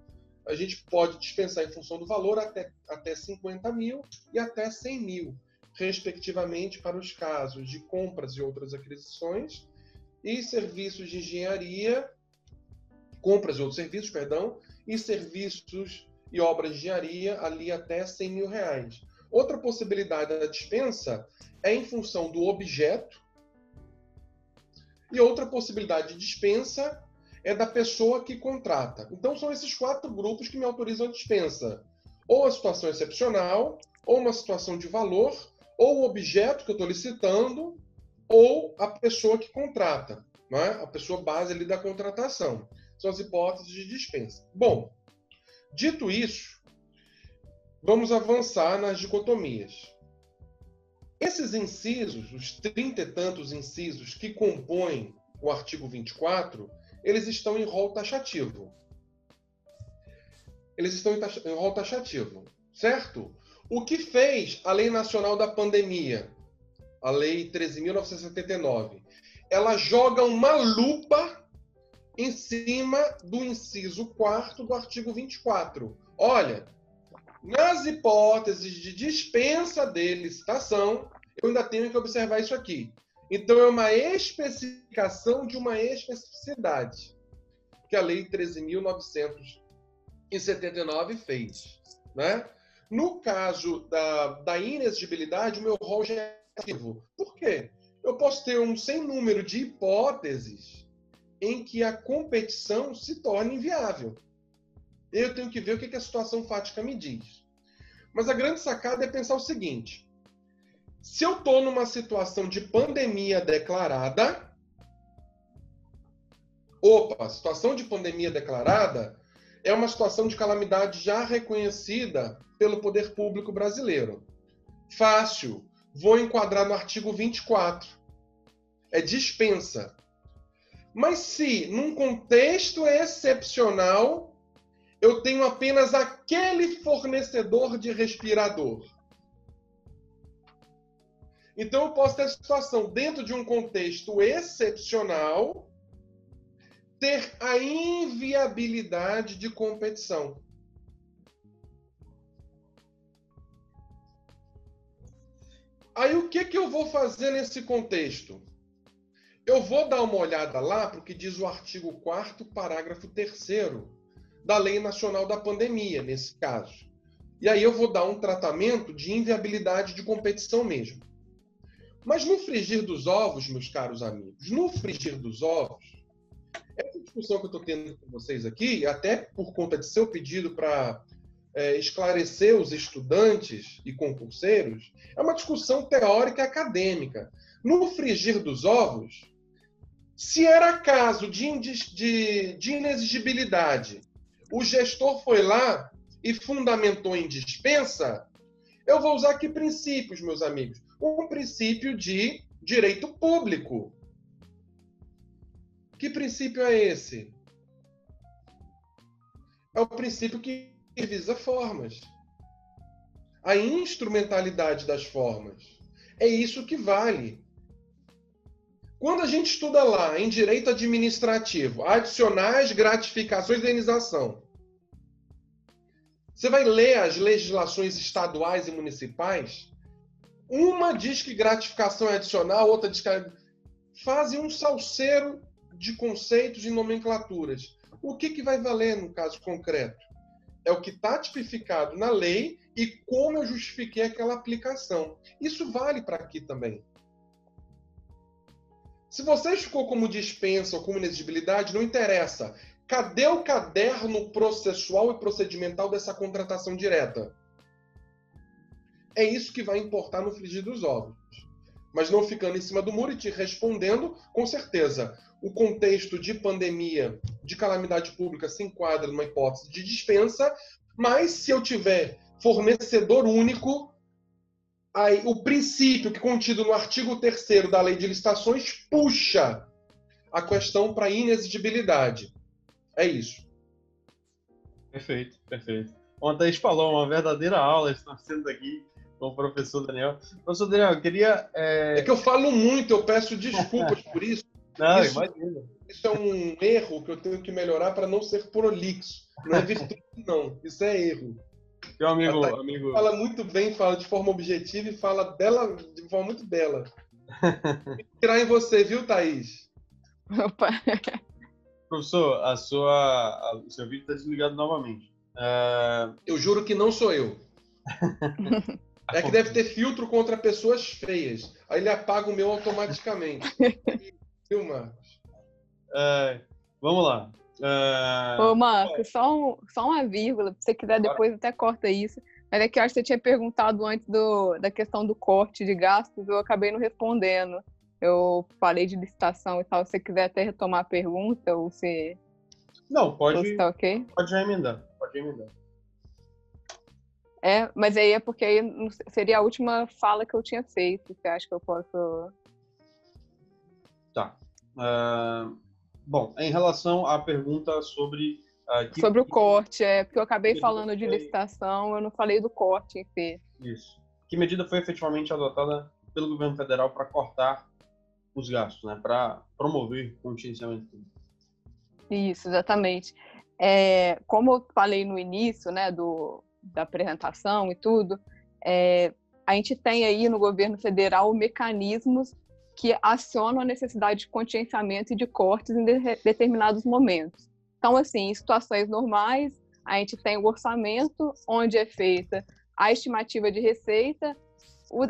a gente pode dispensar em função do valor até, até 50 mil e até 100 mil, respectivamente, para os casos de compras e outras aquisições e serviços de engenharia, compras e outros serviços, perdão, e serviços e obras de engenharia ali até 100 mil reais. Outra possibilidade da dispensa é em função do objeto, e outra possibilidade de dispensa é da pessoa que contrata. Então são esses quatro grupos que me autorizam a dispensa. Ou a situação excepcional, ou uma situação de valor, ou o objeto que eu estou licitando, ou a pessoa que contrata, né? a pessoa base ali da contratação. São as hipóteses de dispensa. Bom, dito isso, vamos avançar nas dicotomias. Esses incisos, os trinta e tantos incisos que compõem o artigo 24, eles estão em rol taxativo. Eles estão em rol taxativo, certo? O que fez a Lei Nacional da Pandemia, a Lei 13.979? Ela joga uma lupa em cima do inciso 4 do artigo 24. Olha, nas hipóteses de dispensa de licitação, eu ainda tenho que observar isso aqui. Então, é uma especificação de uma especificidade que a Lei 13.979 fez. Né? No caso da, da inexigibilidade, o meu rol já é ativo. Por quê? Eu posso ter um sem número de hipóteses em que a competição se torne inviável. Eu tenho que ver o que a situação fática me diz. Mas a grande sacada é pensar o seguinte: se eu estou numa situação de pandemia declarada, opa, situação de pandemia declarada é uma situação de calamidade já reconhecida pelo poder público brasileiro. Fácil, vou enquadrar no artigo 24. É dispensa. Mas se, num contexto excepcional, eu tenho apenas aquele fornecedor de respirador. Então eu posso ter a situação dentro de um contexto excepcional ter a inviabilidade de competição. Aí o que, que eu vou fazer nesse contexto? Eu vou dar uma olhada lá para o que diz o artigo 4 parágrafo 3 da Lei Nacional da Pandemia, nesse caso. E aí eu vou dar um tratamento de inviabilidade de competição mesmo. Mas no frigir dos ovos, meus caros amigos, no frigir dos ovos, essa discussão que eu estou tendo com vocês aqui, até por conta de seu pedido para é, esclarecer os estudantes e concurseiros, é uma discussão teórica e acadêmica. No frigir dos ovos, se era caso de, de, de inexigibilidade o gestor foi lá e fundamentou em dispensa, eu vou usar que princípios, meus amigos? Um princípio de direito público. Que princípio é esse? É o princípio que visa formas. A instrumentalidade das formas. É isso que vale. Quando a gente estuda lá em direito administrativo, adicionais, gratificações e indenização, você vai ler as legislações estaduais e municipais, uma diz que gratificação é adicional, outra diz que é... fazem um salseiro de conceitos e nomenclaturas. O que, que vai valer no caso concreto? É o que está tipificado na lei e como eu justifiquei aquela aplicação. Isso vale para aqui também. Se você ficou como dispensa ou como inexigibilidade, não interessa. Cadê o caderno processual e procedimental dessa contratação direta? É isso que vai importar no frigir dos ovos. Mas não ficando em cima do muro e te respondendo, com certeza, o contexto de pandemia, de calamidade pública se enquadra numa hipótese de dispensa, mas se eu tiver fornecedor único, aí, o princípio que contido no artigo 3 da Lei de Licitações puxa a questão para inexigibilidade. É isso. Perfeito, perfeito. Ontem a gente falou uma verdadeira aula, estamos tendo aqui com o professor Daniel. Professor Daniel, eu queria. É... é que eu falo muito, eu peço desculpas por isso. [LAUGHS] Não, isso, imagina. Isso é um erro que eu tenho que melhorar para não ser prolixo. Não é [LAUGHS] virtude, não. Isso é erro. Meu amigo, tá, amigo. Fala muito bem, fala de forma objetiva e fala bela, de forma muito bela. [LAUGHS] tirar em você, viu, Thaís? Opa. Professor, a sua, a, o seu vídeo está desligado novamente. Uh... Eu juro que não sou eu. [LAUGHS] é que deve ter filtro contra pessoas feias. Aí ele apaga o meu automaticamente. [LAUGHS] viu, Marcos? Uh, vamos lá. Uh... Ô, Marcos, só, um, só uma vírgula, se você quiser depois até corta isso. Mas é que eu acho que você tinha perguntado antes do, da questão do corte de gastos, eu acabei não respondendo. Eu falei de licitação e tal. Se você quiser até retomar a pergunta, ou se. Não, pode. Tá ok? Pode já emendar. Pode emendar. É, mas aí é porque aí seria a última fala que eu tinha feito. Você acha que eu posso. Tá. Uh, bom, em relação à pergunta sobre. Uh, que... Sobre o corte, é, porque eu acabei falando de licitação, eu não falei do corte em si. Isso. Que medida foi efetivamente adotada pelo governo federal para cortar os gastos, né? Para promover o contingenciamento Isso, exatamente. É, como eu falei no início, né, do, da apresentação e tudo, é, a gente tem aí no governo federal mecanismos que acionam a necessidade de contingenciamento e de cortes em de, determinados momentos. Então, assim, em situações normais, a gente tem o orçamento, onde é feita a estimativa de receita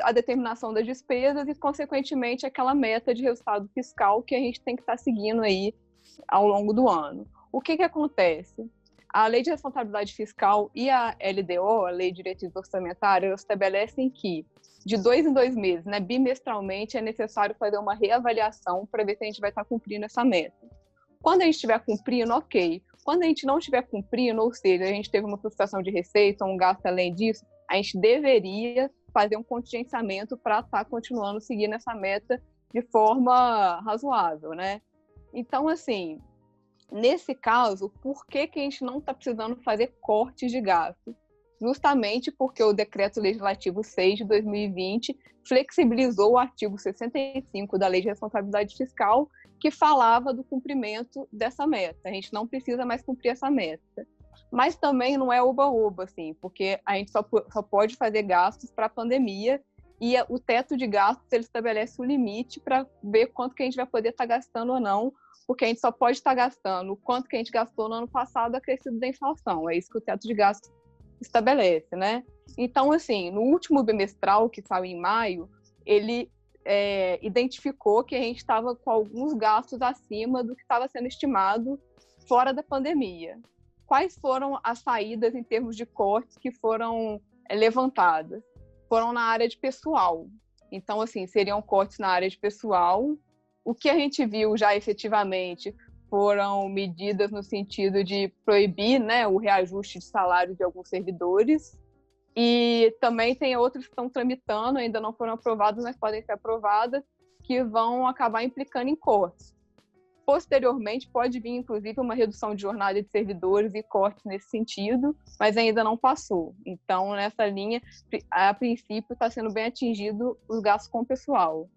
a determinação das despesas e, consequentemente, aquela meta de resultado fiscal que a gente tem que estar tá seguindo aí ao longo do ano. O que, que acontece? A Lei de Responsabilidade Fiscal e a LDO, a Lei de Diretrizes Orçamentárias, estabelecem que de dois em dois meses, né, bimestralmente, é necessário fazer uma reavaliação para ver se a gente vai estar tá cumprindo essa meta. Quando a gente estiver cumprindo, ok. Quando a gente não estiver cumprindo, ou seja, a gente teve uma frustração de receita, um gasto além disso, a gente deveria fazer um contingenciamento para estar tá continuando seguindo essa meta de forma razoável, né? Então, assim, nesse caso, por que, que a gente não está precisando fazer cortes de gastos? Justamente porque o Decreto Legislativo 6 de 2020 flexibilizou o artigo 65 da Lei de Responsabilidade Fiscal, que falava do cumprimento dessa meta. A gente não precisa mais cumprir essa meta mas também não é oba-oba, assim, porque a gente só, só pode fazer gastos para a pandemia e o teto de gastos ele estabelece o limite para ver quanto que a gente vai poder estar tá gastando ou não, porque a gente só pode estar gastando o quanto que a gente gastou no ano passado acrescido da inflação. É isso que o teto de gastos estabelece, né? Então, assim, no último bimestral, que saiu em maio, ele é, identificou que a gente estava com alguns gastos acima do que estava sendo estimado fora da pandemia quais foram as saídas em termos de cortes que foram é, levantadas? Foram na área de pessoal. Então, assim, seriam cortes na área de pessoal. O que a gente viu já efetivamente foram medidas no sentido de proibir né, o reajuste de salário de alguns servidores. E também tem outros que estão tramitando, ainda não foram aprovadas, mas podem ser aprovadas, que vão acabar implicando em cortes. Posteriormente, pode vir, inclusive, uma redução de jornada de servidores e cortes nesse sentido, mas ainda não passou. Então, nessa linha, a princípio, está sendo bem atingido os gastos com o pessoal.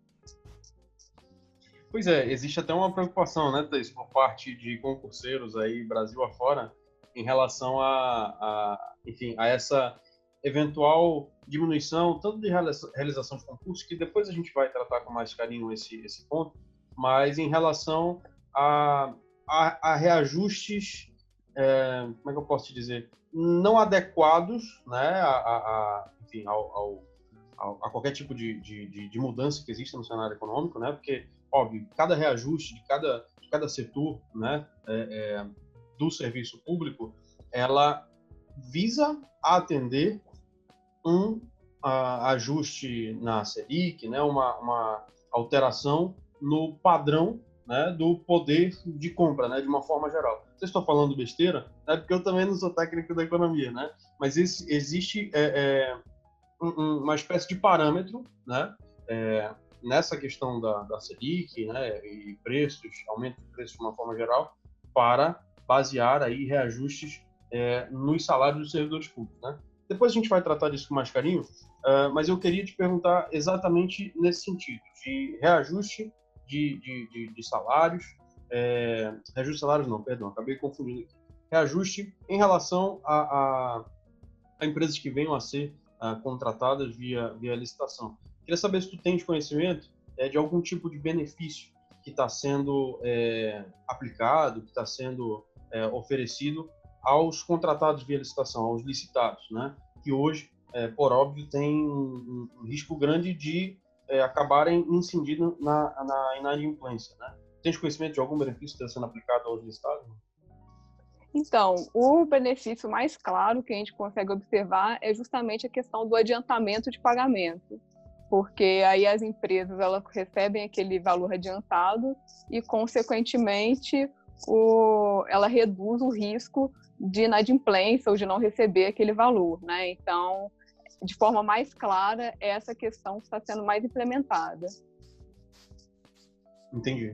Pois é, existe até uma preocupação, né, Thais, por parte de concurseiros aí, Brasil afora, em relação a, a, enfim, a essa eventual diminuição, tanto de realização de concursos, que depois a gente vai tratar com mais carinho esse, esse ponto, mas em relação a, a, a reajustes, é, como é que eu posso te dizer, não adequados né, a, a, enfim, ao, ao, a qualquer tipo de, de, de, mudança que exista no cenário econômico, né? Porque, óbvio, cada reajuste de cada, de cada setor né, é, é, do serviço público, ela visa atender um ajuste na Selic, né, uma, uma alteração no padrão né, do poder de compra, né, de uma forma geral. Vocês estão falando besteira, né, porque eu também não sou técnico da economia, né, mas esse, existe é, é, um, uma espécie de parâmetro né, é, nessa questão da, da Selic né, e preços, aumento de preços de uma forma geral, para basear aí reajustes é, nos salários dos servidores públicos. Né? Depois a gente vai tratar disso com mais carinho, uh, mas eu queria te perguntar exatamente nesse sentido, de reajuste de, de, de, de salários, é, reajuste de salários não, perdão, acabei confundindo aqui. Reajuste em relação a, a, a empresas que venham a ser uh, contratadas via, via licitação. Queria saber se tu tens conhecimento é, de algum tipo de benefício que está sendo é, aplicado, que está sendo é, oferecido aos contratados via licitação, aos licitados, né? que hoje, por óbvio, tem um, um risco grande de acabarem incidindo na, na inadimplência. Né? Tem conhecimento de algum benefício que está sendo aplicado aos licitados? Então, o benefício mais claro que a gente consegue observar é justamente a questão do adiantamento de pagamento, porque aí as empresas elas recebem aquele valor adiantado e, consequentemente, o, ela reduz o risco de inadimplência ou de não receber aquele valor, né? Então, de forma mais clara, é essa questão que está sendo mais implementada. Entendi.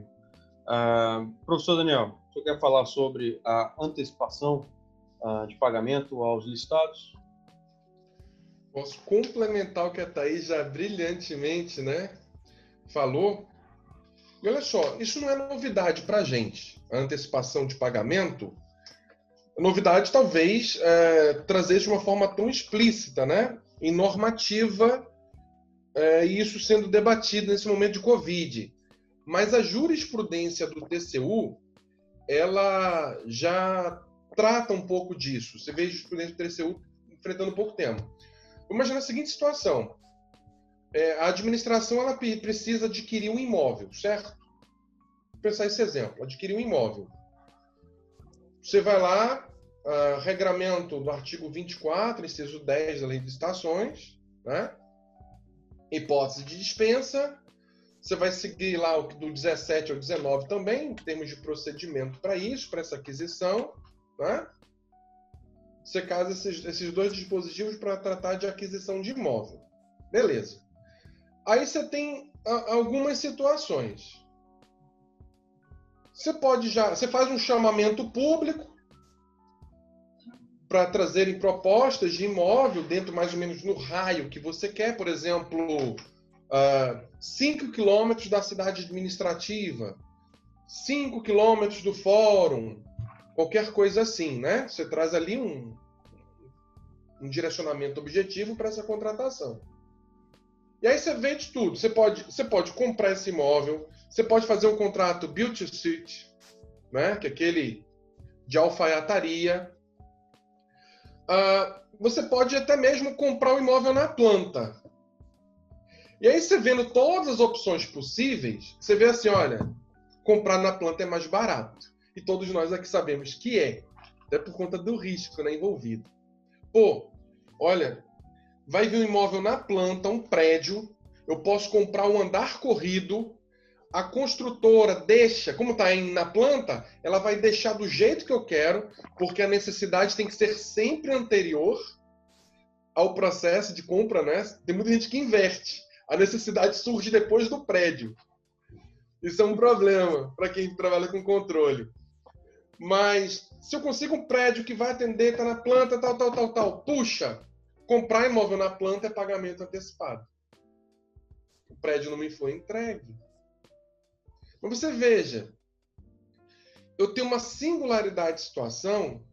Uh, professor Daniel, você quer falar sobre a antecipação uh, de pagamento aos listados? Posso complementar o que a Thaís já brilhantemente né, falou. E olha só, isso não é novidade para a gente, a antecipação de pagamento novidade talvez é, trazer de uma forma tão explícita, né, em normativa, é, e isso sendo debatido nesse momento de Covid. Mas a jurisprudência do TCU, ela já trata um pouco disso. Você vê a jurisprudência do TCU enfrentando pouco tempo. Imagina a seguinte situação. É, a administração ela precisa adquirir um imóvel, certo? Vou pensar esse exemplo. Adquirir um imóvel. Você vai lá, uh, regramento do artigo 24, inciso 10 da Lei de Estações, né? hipótese de dispensa. Você vai seguir lá o do 17 ao 19 também, em termos de procedimento para isso, para essa aquisição. Né? Você casa esses, esses dois dispositivos para tratar de aquisição de imóvel. Beleza. Aí você tem a, algumas situações. Você pode já, você faz um chamamento público para trazerem propostas de imóvel dentro mais ou menos no raio que você quer, por exemplo, 5 uh, quilômetros da cidade administrativa, 5 quilômetros do fórum, qualquer coisa assim, né? Você traz ali um, um direcionamento objetivo para essa contratação. E aí você vende tudo. Você pode, você pode comprar esse imóvel, você pode fazer um contrato build to suit, né? que é aquele de alfaiataria. Uh, você pode até mesmo comprar o imóvel na planta. E aí você vendo todas as opções possíveis, você vê assim, olha, comprar na planta é mais barato. E todos nós aqui sabemos que é, até por conta do risco né, envolvido. Pô, olha, vai vir um imóvel na planta, um prédio, eu posso comprar um andar corrido, a construtora deixa, como está na planta, ela vai deixar do jeito que eu quero, porque a necessidade tem que ser sempre anterior ao processo de compra, né? Tem muita gente que inverte. A necessidade surge depois do prédio. Isso é um problema para quem trabalha com controle. Mas se eu consigo um prédio que vai atender, está na planta, tal, tal, tal, tal, puxa, comprar imóvel na planta é pagamento antecipado. O prédio não me foi entregue. Mas você veja, eu tenho uma singularidade de situação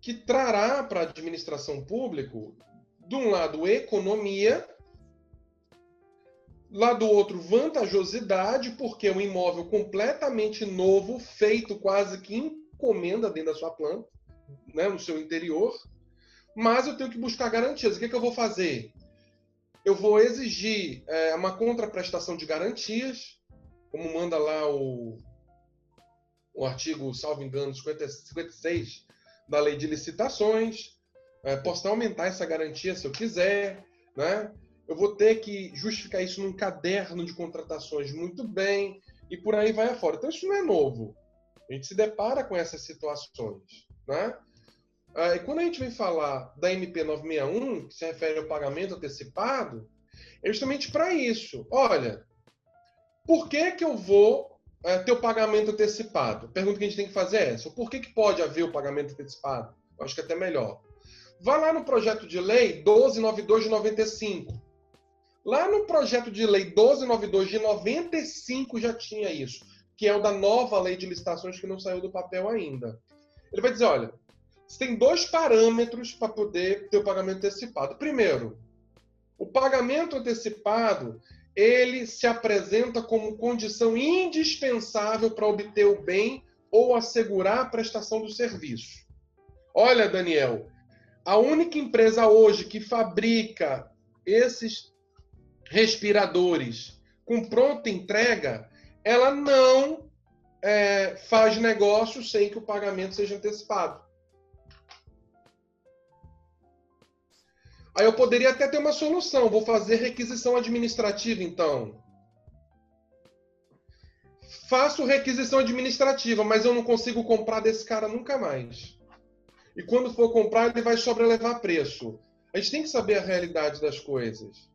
que trará para a administração pública, de um lado, economia, Lá do outro, vantajosidade, porque é um imóvel completamente novo, feito quase que encomenda dentro da sua planta, né, no seu interior. Mas eu tenho que buscar garantias. O que, é que eu vou fazer? Eu vou exigir é, uma contraprestação de garantias, como manda lá o, o artigo, salvo engano, 50, 56 da lei de licitações. É, posso aumentar essa garantia se eu quiser, né? Eu vou ter que justificar isso num caderno de contratações muito bem, e por aí vai afora. Então, isso não é novo. A gente se depara com essas situações. Né? Ah, e quando a gente vem falar da MP 961, que se refere ao pagamento antecipado, é justamente para isso. Olha, por que, que eu vou é, ter o pagamento antecipado? A pergunta que a gente tem que fazer é essa. Por que, que pode haver o pagamento antecipado? Eu acho que é até melhor. Vá lá no projeto de lei 1292 de 95 Lá no projeto de lei 1292 de 95 já tinha isso, que é o da nova lei de licitações que não saiu do papel ainda. Ele vai dizer, olha, você tem dois parâmetros para poder ter o pagamento antecipado. Primeiro, o pagamento antecipado, ele se apresenta como condição indispensável para obter o bem ou assegurar a prestação do serviço. Olha, Daniel, a única empresa hoje que fabrica esses respiradores com pronta entrega, ela não é, faz negócio sem que o pagamento seja antecipado. Aí eu poderia até ter uma solução. Vou fazer requisição administrativa, então. Faço requisição administrativa, mas eu não consigo comprar desse cara nunca mais. E quando for comprar, ele vai sobrelevar preço. A gente tem que saber a realidade das coisas.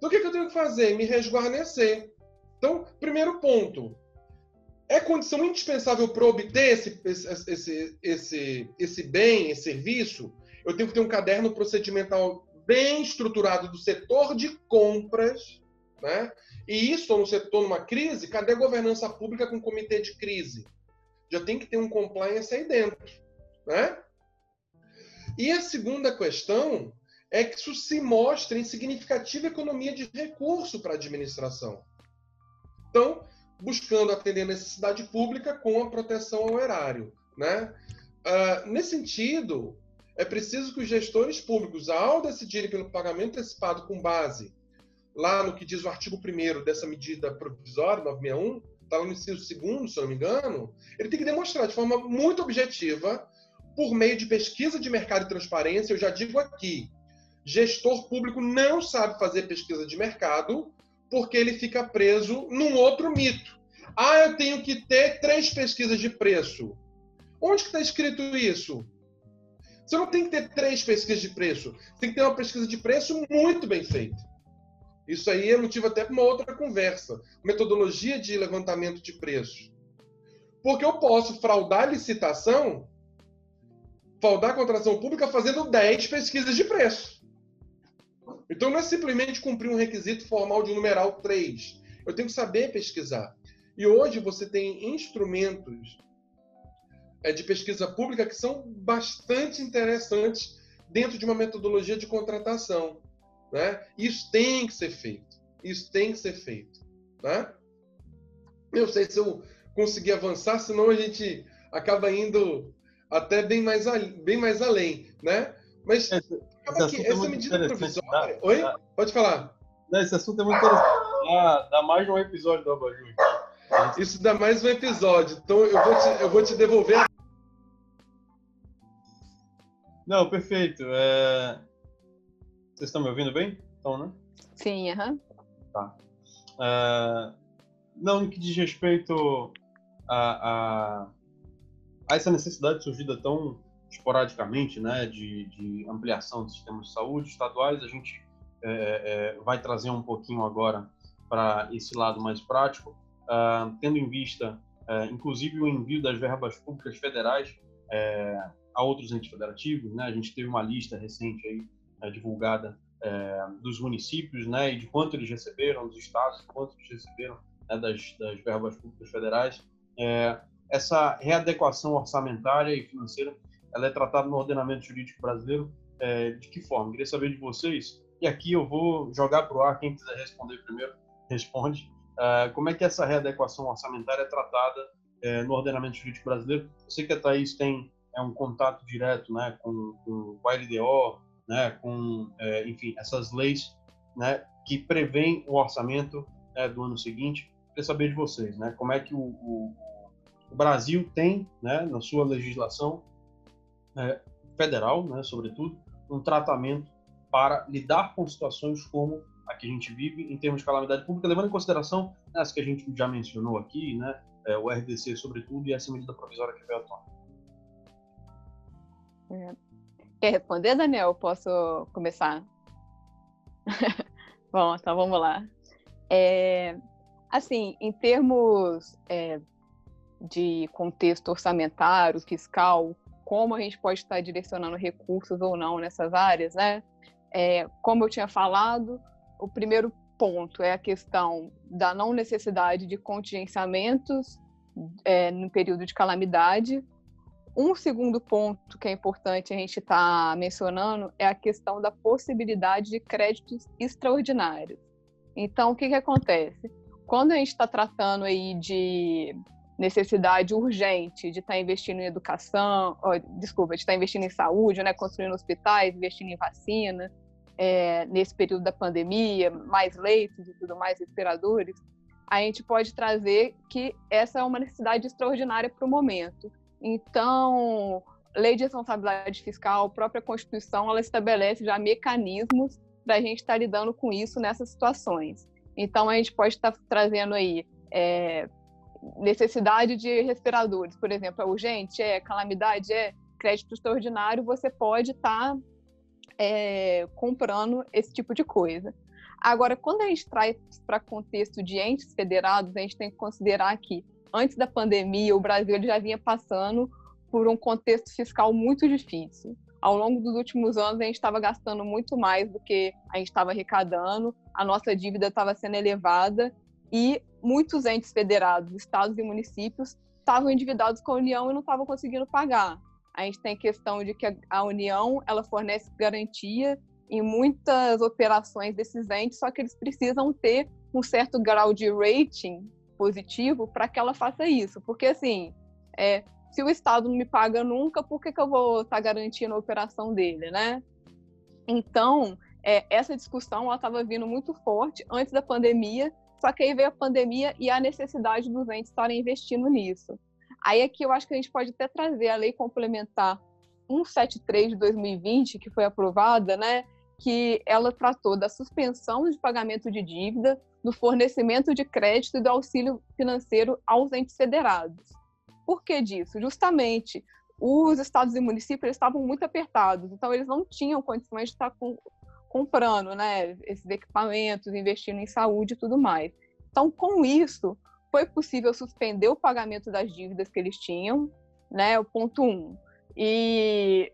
Então, o que, que eu tenho que fazer? Me resguarnecer. Então, primeiro ponto. É condição indispensável para obter esse, esse, esse, esse bem, esse serviço? Eu tenho que ter um caderno procedimental bem estruturado do setor de compras, né? E isso no setor numa crise, cadê a governança pública com comitê de crise? Já tem que ter um compliance aí dentro, né? E a segunda questão é que isso se mostra em significativa economia de recurso para a administração. Então, buscando atender a necessidade pública com a proteção ao erário. Né? Uh, nesse sentido, é preciso que os gestores públicos, ao decidirem pelo pagamento antecipado com base lá no que diz o artigo 1 dessa medida provisória, 961, está lá no inciso 2, se eu não me engano, ele tem que demonstrar de forma muito objetiva, por meio de pesquisa de mercado e transparência, eu já digo aqui, gestor público não sabe fazer pesquisa de mercado porque ele fica preso num outro mito. Ah, eu tenho que ter três pesquisas de preço. Onde que está escrito isso? Você não tem que ter três pesquisas de preço. Tem que ter uma pesquisa de preço muito bem feita. Isso aí é motivo até para uma outra conversa. Metodologia de levantamento de preços. Porque eu posso fraudar a licitação, fraudar a contratação pública fazendo 10 pesquisas de preço. Então não é simplesmente cumprir um requisito formal de numeral 3. Eu tenho que saber pesquisar. E hoje você tem instrumentos é, de pesquisa pública que são bastante interessantes dentro de uma metodologia de contratação. Né? Isso tem que ser feito. Isso tem que ser feito. Né? Eu sei se eu conseguir avançar, senão a gente acaba indo até bem mais, bem mais além. Né? Mas é, acaba que é essa medida provisória. Tá? Oi? Tá. Pode falar. Não, esse assunto é muito interessante. Ah, dá mais um episódio do Abajur. Isso dá mais um episódio. Então eu vou te, eu vou te devolver. A... Não, perfeito. É... Vocês estão me ouvindo bem? Então, né? Sim, aham. Uhum. Tá. É... Não, no que diz respeito a, a, a essa necessidade surgida tão esporadicamente, né, de, de ampliação dos sistemas de saúde estaduais. A gente é, é, vai trazer um pouquinho agora para esse lado mais prático, uh, tendo em vista, uh, inclusive, o envio das verbas públicas federais uh, a outros entes federativos. Né? A gente teve uma lista recente aí, é, divulgada dos municípios né, e de quanto eles receberam, dos estados, quanto eles receberam né, das, das verbas públicas federais. essa readequação orçamentária e financeira ela é tratada no ordenamento jurídico brasileiro é, de que forma? Queria saber de vocês. E aqui eu vou jogar para o ar quem quiser responder primeiro, responde, uh, como é que essa readequação orçamentária é tratada uh, no ordenamento jurídico brasileiro? Eu sei que a Thaís tem é um contato direto né, com, com o LDO, né, com, uh, enfim, essas leis né, que prevêem o orçamento né, do ano seguinte. Queria saber de vocês, né, como é que o, o, o Brasil tem, né, na sua legislação federal, né, sobretudo, um tratamento para lidar com situações como a que a gente vive em termos de calamidade pública, levando em consideração as que a gente já mencionou aqui, né, é, o RDC sobretudo e essa medida provisória que veio à tona. É. Quer responder, Daniel? Posso começar? [LAUGHS] Bom, então vamos lá. É, assim, em termos é, de contexto orçamentário, fiscal, como a gente pode estar direcionando recursos ou não nessas áreas, né? É, como eu tinha falado, o primeiro ponto é a questão da não necessidade de contingenciamentos é, no período de calamidade. Um segundo ponto que é importante a gente estar tá mencionando é a questão da possibilidade de créditos extraordinários. Então, o que, que acontece? Quando a gente está tratando aí de necessidade urgente de estar tá investindo em educação, desculpa, de estar tá investindo em saúde, né, construindo hospitais, investindo em vacina, é, nesse período da pandemia, mais leitos e tudo mais, respiradores, a gente pode trazer que essa é uma necessidade extraordinária para o momento. Então, lei de responsabilidade fiscal, própria Constituição, ela estabelece já mecanismos para a gente estar tá lidando com isso nessas situações. Então, a gente pode estar tá trazendo aí é, necessidade de respiradores, por exemplo, é urgente, é. Calamidade, é. Crédito extraordinário, você pode estar tá é, comprando esse tipo de coisa. Agora, quando a gente traz para contexto de entes federados, a gente tem que considerar que antes da pandemia o Brasil já vinha passando por um contexto fiscal muito difícil. Ao longo dos últimos anos, a gente estava gastando muito mais do que a gente estava arrecadando, a nossa dívida estava sendo elevada e muitos entes federados, estados e municípios, estavam endividados com a União e não estavam conseguindo pagar. A gente tem a questão de que a União ela fornece garantia em muitas operações desses entes, só que eles precisam ter um certo grau de rating positivo para que ela faça isso. Porque, assim, é, se o Estado não me paga nunca, por que, que eu vou estar tá garantindo a operação dele, né? Então, é, essa discussão estava vindo muito forte antes da pandemia, só que aí veio a pandemia e a necessidade dos entes estarem investindo nisso. Aí aqui eu acho que a gente pode até trazer a lei complementar 173 de 2020, que foi aprovada, né, que ela tratou da suspensão de pagamento de dívida, do fornecimento de crédito e do auxílio financeiro aos entes federados. Por que disso? Justamente os estados e municípios estavam muito apertados, então eles não tinham condições de estar com, comprando né, esses equipamentos, investindo em saúde e tudo mais. Então, com isso, foi possível suspender o pagamento das dívidas que eles tinham, né? O ponto um. E,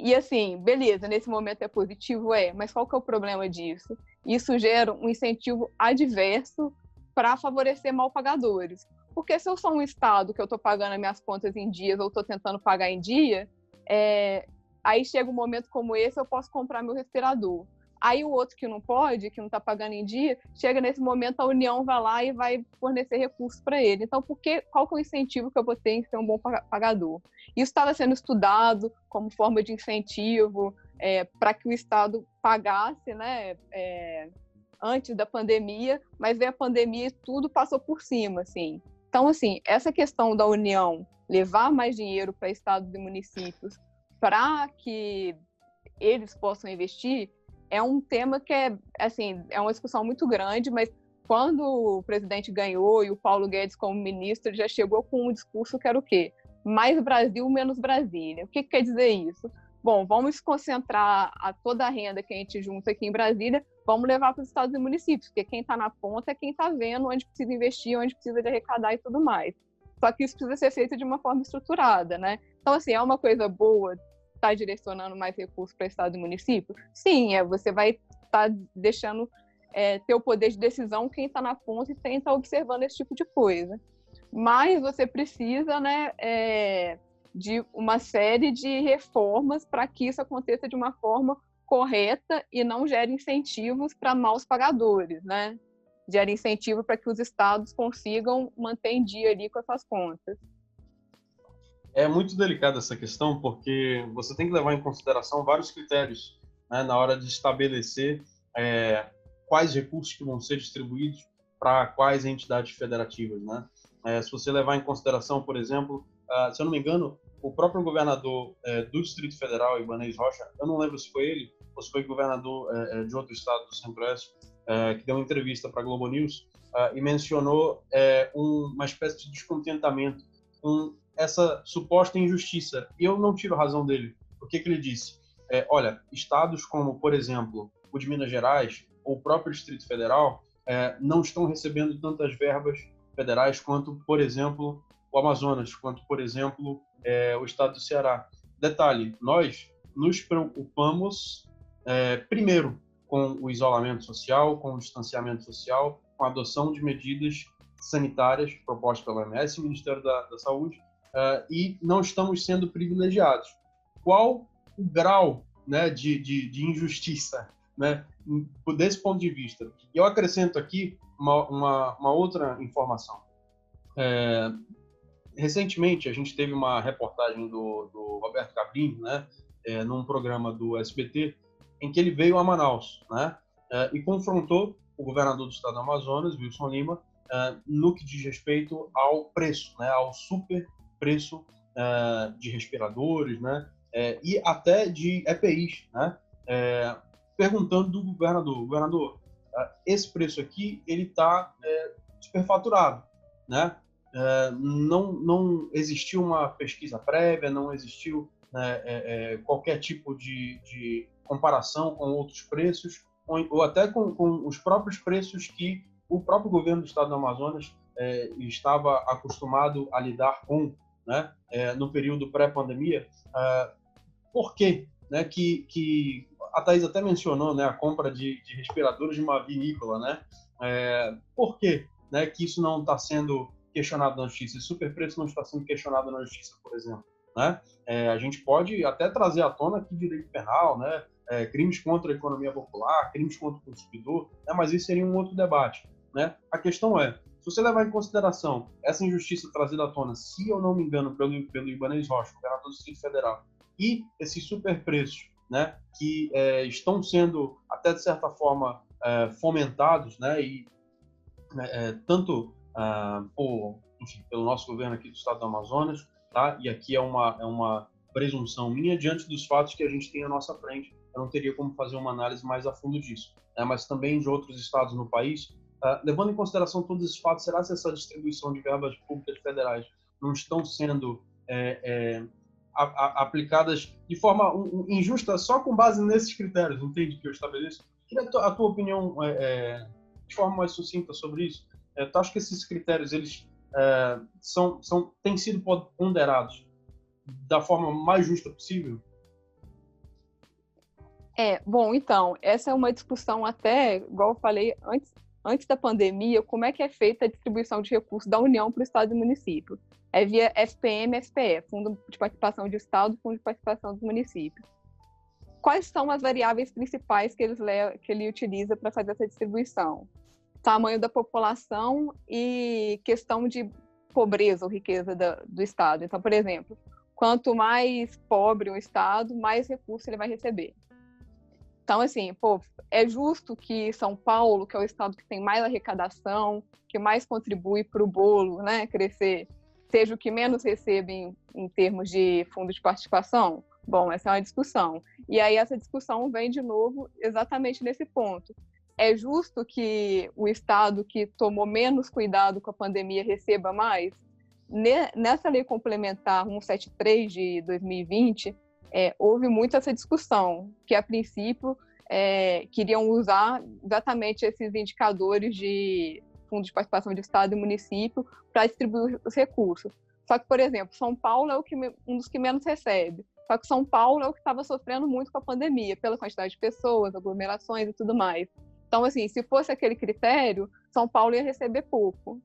e assim, beleza, nesse momento é positivo, é, mas qual que é o problema disso? Isso gera um incentivo adverso para favorecer mal pagadores. Porque se eu sou um estado que eu estou pagando as minhas contas em dias ou estou tentando pagar em dia, é, aí chega um momento como esse, eu posso comprar meu respirador. Aí o outro que não pode, que não está pagando em dia, chega nesse momento a União vai lá e vai fornecer recursos para ele. Então, por que, qual que é o incentivo que eu vou ter em ser um bom pagador? Isso estava sendo estudado como forma de incentivo é, para que o Estado pagasse, né? É, antes da pandemia, mas veio a pandemia e tudo passou por cima, assim. Então, assim, essa questão da União levar mais dinheiro para estados e municípios para que eles possam investir é um tema que é, assim, é uma discussão muito grande, mas quando o presidente ganhou e o Paulo Guedes como ministro, já chegou com um discurso que era o quê? Mais Brasil, menos Brasília. O que, que quer dizer isso? Bom, vamos concentrar a toda a renda que a gente junta aqui em Brasília, vamos levar para os estados e municípios, porque quem está na ponta é quem está vendo onde precisa investir, onde precisa de arrecadar e tudo mais. Só que isso precisa ser feito de uma forma estruturada, né? Então, assim, é uma coisa boa está direcionando mais recursos para Estado e município? Sim, é, você vai estar tá deixando é, ter o poder de decisão quem está na ponta e quem está observando esse tipo de coisa. Mas você precisa né, é, de uma série de reformas para que isso aconteça de uma forma correta e não gere incentivos para maus pagadores, né? Gera incentivo para que os estados consigam manter em dia ali com as suas contas. É muito delicada essa questão, porque você tem que levar em consideração vários critérios né, na hora de estabelecer é, quais recursos que vão ser distribuídos para quais entidades federativas. Né? É, se você levar em consideração, por exemplo, uh, se eu não me engano, o próprio governador é, do Distrito Federal, Ibanez Rocha, eu não lembro se foi ele ou se foi governador é, é de outro estado do Centro-Oeste, é, que deu uma entrevista para a Globo News uh, e mencionou é, um, uma espécie de descontentamento com essa suposta injustiça. E eu não tiro a razão dele. O que, que ele disse? É, olha, estados como, por exemplo, o de Minas Gerais ou o próprio Distrito Federal é, não estão recebendo tantas verbas federais quanto, por exemplo, o Amazonas, quanto, por exemplo, é, o estado do Ceará. Detalhe, nós nos preocupamos é, primeiro com o isolamento social, com o distanciamento social, com a adoção de medidas sanitárias propostas pela OMS, Ministério da, da Saúde, uh, e não estamos sendo privilegiados. Qual o grau né, de, de, de injustiça né, desse ponto de vista? Eu acrescento aqui uma, uma, uma outra informação. É, recentemente, a gente teve uma reportagem do, do Roberto Cabrini, né, é, num programa do SBT, em que ele veio a Manaus né, é, e confrontou o governador do estado do Amazonas, Wilson Lima, é, no que diz respeito ao preço, né, ao super preço uh, de respiradores, né? É, e até de EPIs, né? É, perguntando do governador, governador, esse preço aqui ele está é, superfaturado, né? não não existiu uma pesquisa prévia, não existiu né, qualquer tipo de, de, comparação com outros preços ou, ou até com, com os próprios preços que o próprio governo do estado do Amazonas é, estava acostumado a lidar com né, é, no período pré-pandemia, uh, por quê? Né, que, que a Thais até mencionou né, a compra de, de respiradores de uma vinícola, né? É, por quê né, que isso não está sendo questionado na justiça? Esse superpreço não está sendo questionado na justiça, por exemplo. Né? É, a gente pode até trazer à tona aqui direito penal, né? É, crimes contra a economia popular, crimes contra o consumidor, né? mas isso seria um outro debate. Né? A questão é, se você levar em consideração essa injustiça trazida à tona, se eu não me engano, pelo, pelo Ibanez Rocha, governador do Distrito Federal, e esses superpreços né, que é, estão sendo, até de certa forma, é, fomentados, né, e, né, é, tanto ah, por, enfim, pelo nosso governo aqui do estado do Amazonas, tá? e aqui é uma, é uma presunção minha diante dos fatos que a gente tem à nossa frente. Eu não teria como fazer uma análise mais a fundo disso. Né? Mas também de outros estados no país, Uh, levando em consideração todos esses fatos, será que essa distribuição de verbas públicas federais não estão sendo é, é, a, a, aplicadas de forma um, um, injusta só com base nesses critérios, entende que eu estabeleço? Queria a tua, a tua opinião é, é, de forma mais sucinta sobre isso. É, tu acha que esses critérios eles é, são, são têm sido ponderados da forma mais justa possível? É, bom, então, essa é uma discussão até, igual eu falei antes, antes da pandemia, como é que é feita a distribuição de recursos da União para o Estado e município? É via FPM FPE, Fundo de Participação de Estado, Fundo de Participação dos Municípios. Quais são as variáveis principais que, eles, que ele utiliza para fazer essa distribuição? Tamanho da população e questão de pobreza ou riqueza da, do Estado. Então, por exemplo, quanto mais pobre um Estado, mais recurso ele vai receber. Então, assim, pô, é justo que São Paulo, que é o estado que tem mais arrecadação, que mais contribui para o bolo né, crescer, seja o que menos recebe em, em termos de fundo de participação? Bom, essa é uma discussão. E aí essa discussão vem de novo exatamente nesse ponto. É justo que o Estado que tomou menos cuidado com a pandemia receba mais? Nessa lei complementar 173 de 2020, é, houve muito essa discussão, que a princípio é, queriam usar exatamente esses indicadores de fundo de participação de Estado e município para distribuir os recursos. Só que, por exemplo, São Paulo é que, um dos que menos recebe. Só que São Paulo é o que estava sofrendo muito com a pandemia, pela quantidade de pessoas, aglomerações e tudo mais. Então, assim, se fosse aquele critério, São Paulo ia receber pouco.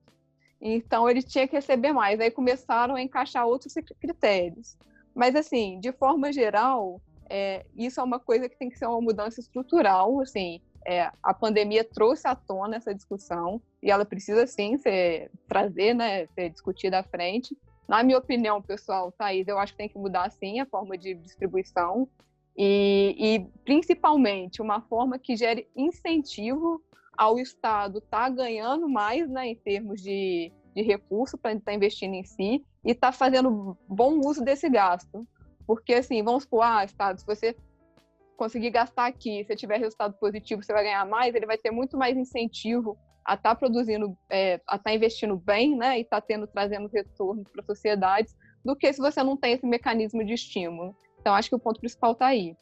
Então, ele tinha que receber mais. Aí começaram a encaixar outros critérios. Mas, assim, de forma geral, é, isso é uma coisa que tem que ser uma mudança estrutural, assim, é, a pandemia trouxe à tona essa discussão e ela precisa sim ser trazer, né, ser discutida à frente. Na minha opinião, pessoal, Thaís, eu acho que tem que mudar sim a forma de distribuição e, e principalmente uma forma que gere incentivo ao Estado estar tá ganhando mais, né, em termos de, de recurso para estar tá investindo em si e estar tá fazendo bom uso desse gasto. Porque, assim, vamos supor, ah, Estado, se você conseguir gastar aqui, se tiver resultado positivo, você vai ganhar mais, ele vai ter muito mais incentivo a estar tá produzindo, é, a estar tá investindo bem, né, e estar tá tendo, trazendo retorno para a sociedade, do que se você não tem esse mecanismo de estímulo. Então, acho que o ponto principal está aí.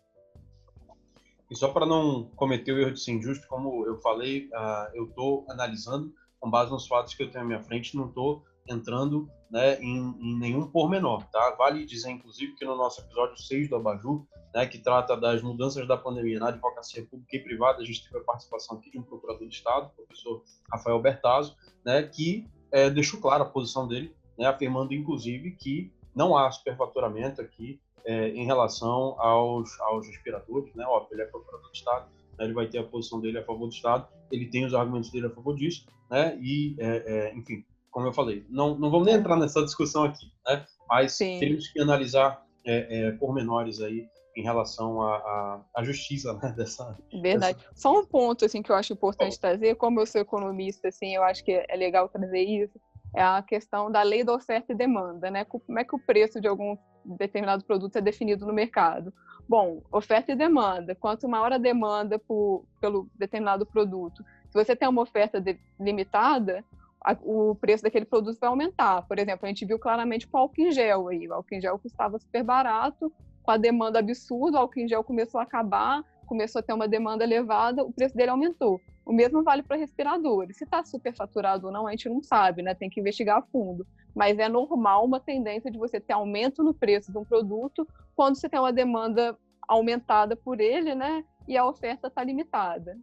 E só para não cometer o erro de ser injusto, como eu falei, uh, eu estou analisando com base nos fatos que eu tenho à minha frente, não estou entrando né, em, em, nenhum pormenor, tá? Vale dizer, inclusive, que no nosso episódio 6 do Abaju, né, que trata das mudanças da pandemia na advocacia pública e privada, a gente teve a participação aqui de um procurador de Estado, o professor Rafael Bertazzo, né, que é, deixou clara a posição dele, né, afirmando, inclusive, que não há superfaturamento aqui é, em relação aos, aos respiradores, né, óbvio, ele é procurador de Estado, né, ele vai ter a posição dele a favor do Estado, ele tem os argumentos dele a favor disso, né, e, é, é enfim, como eu falei, não, não vamos nem entrar nessa discussão aqui, né? Mas Sim. temos que analisar é, é, pormenores aí em relação à, à, justiça [LAUGHS] né, dessa. Verdade. Dessa... Só um ponto assim que eu acho importante oh. trazer, como eu sou economista, assim, eu acho que é legal trazer isso, é a questão da lei da oferta e demanda, né? Como é que o preço de algum determinado produto é definido no mercado? Bom, oferta e demanda. Quanto maior a demanda por, pelo determinado produto, se você tem uma oferta de, limitada, a, o preço daquele produto vai aumentar. Por exemplo, a gente viu claramente com o álcool em gel aí. O álcool em gel custava super barato, com a demanda absurda, o álcool em gel começou a acabar, começou a ter uma demanda elevada, o preço dele aumentou. O mesmo vale para respiradores. Se está superfaturado ou não, a gente não sabe, né? Tem que investigar a fundo. Mas é normal uma tendência de você ter aumento no preço de um produto quando você tem uma demanda aumentada por ele, né? E a oferta está limitada.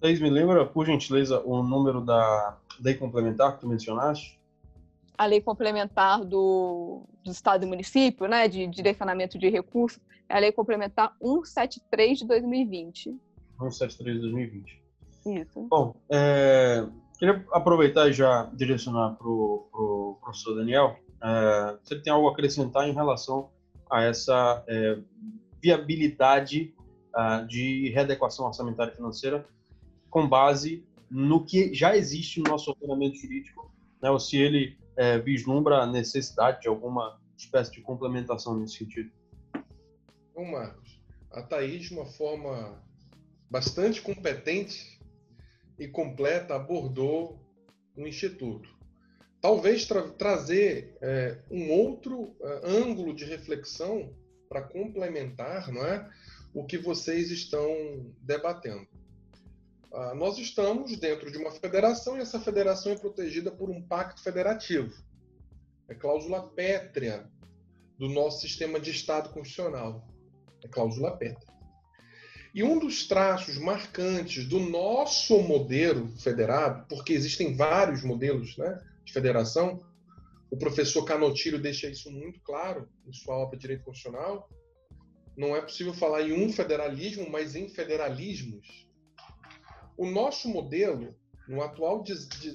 Thaís, me lembra, por gentileza, o número da lei complementar que tu mencionaste? A lei complementar do, do Estado e município, né, de direcionamento de recursos, é a lei complementar 173 de 2020. 173 de 2020. Isso. Bom, é, queria aproveitar e já direcionar para o pro professor Daniel. É, você tem algo a acrescentar em relação a essa é, viabilidade uh, de readequação orçamentária financeira com base no que já existe no nosso ordenamento jurídico, né, ou se ele é, vislumbra a necessidade de alguma espécie de complementação nesse sentido. Bom, Marcos, a Thaís, de uma forma bastante competente e completa, abordou o Instituto. Talvez tra trazer é, um outro é, ângulo de reflexão para complementar não é, o que vocês estão debatendo. Ah, nós estamos dentro de uma federação e essa federação é protegida por um pacto federativo. É cláusula pétrea do nosso sistema de Estado constitucional. É cláusula pétrea. E um dos traços marcantes do nosso modelo federado, porque existem vários modelos né, de federação, o professor Canotilho deixa isso muito claro em sua obra de Direito Constitucional. Não é possível falar em um federalismo, mas em federalismos o nosso modelo, no atual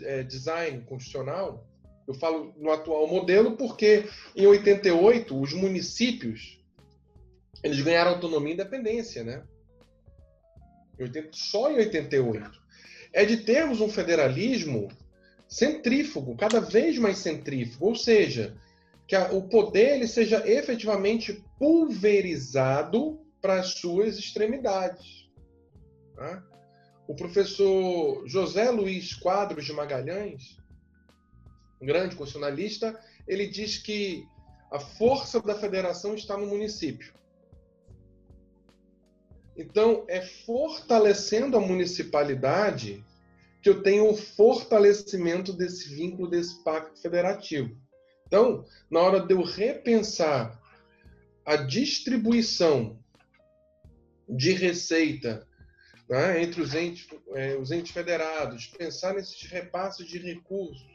é, design constitucional, eu falo no atual modelo porque em 88 os municípios eles ganharam autonomia e independência, né? Em 80, só em 88. É de termos um federalismo centrífugo, cada vez mais centrífugo, ou seja, que a, o poder ele seja efetivamente pulverizado para as suas extremidades. Tá? O professor José Luiz Quadros de Magalhães, um grande constitucionalista, ele diz que a força da federação está no município. Então, é fortalecendo a municipalidade que eu tenho o fortalecimento desse vínculo, desse pacto federativo. Então, na hora de eu repensar a distribuição de receita né, entre os entes, é, os entes federados, pensar nesses repasses de recursos,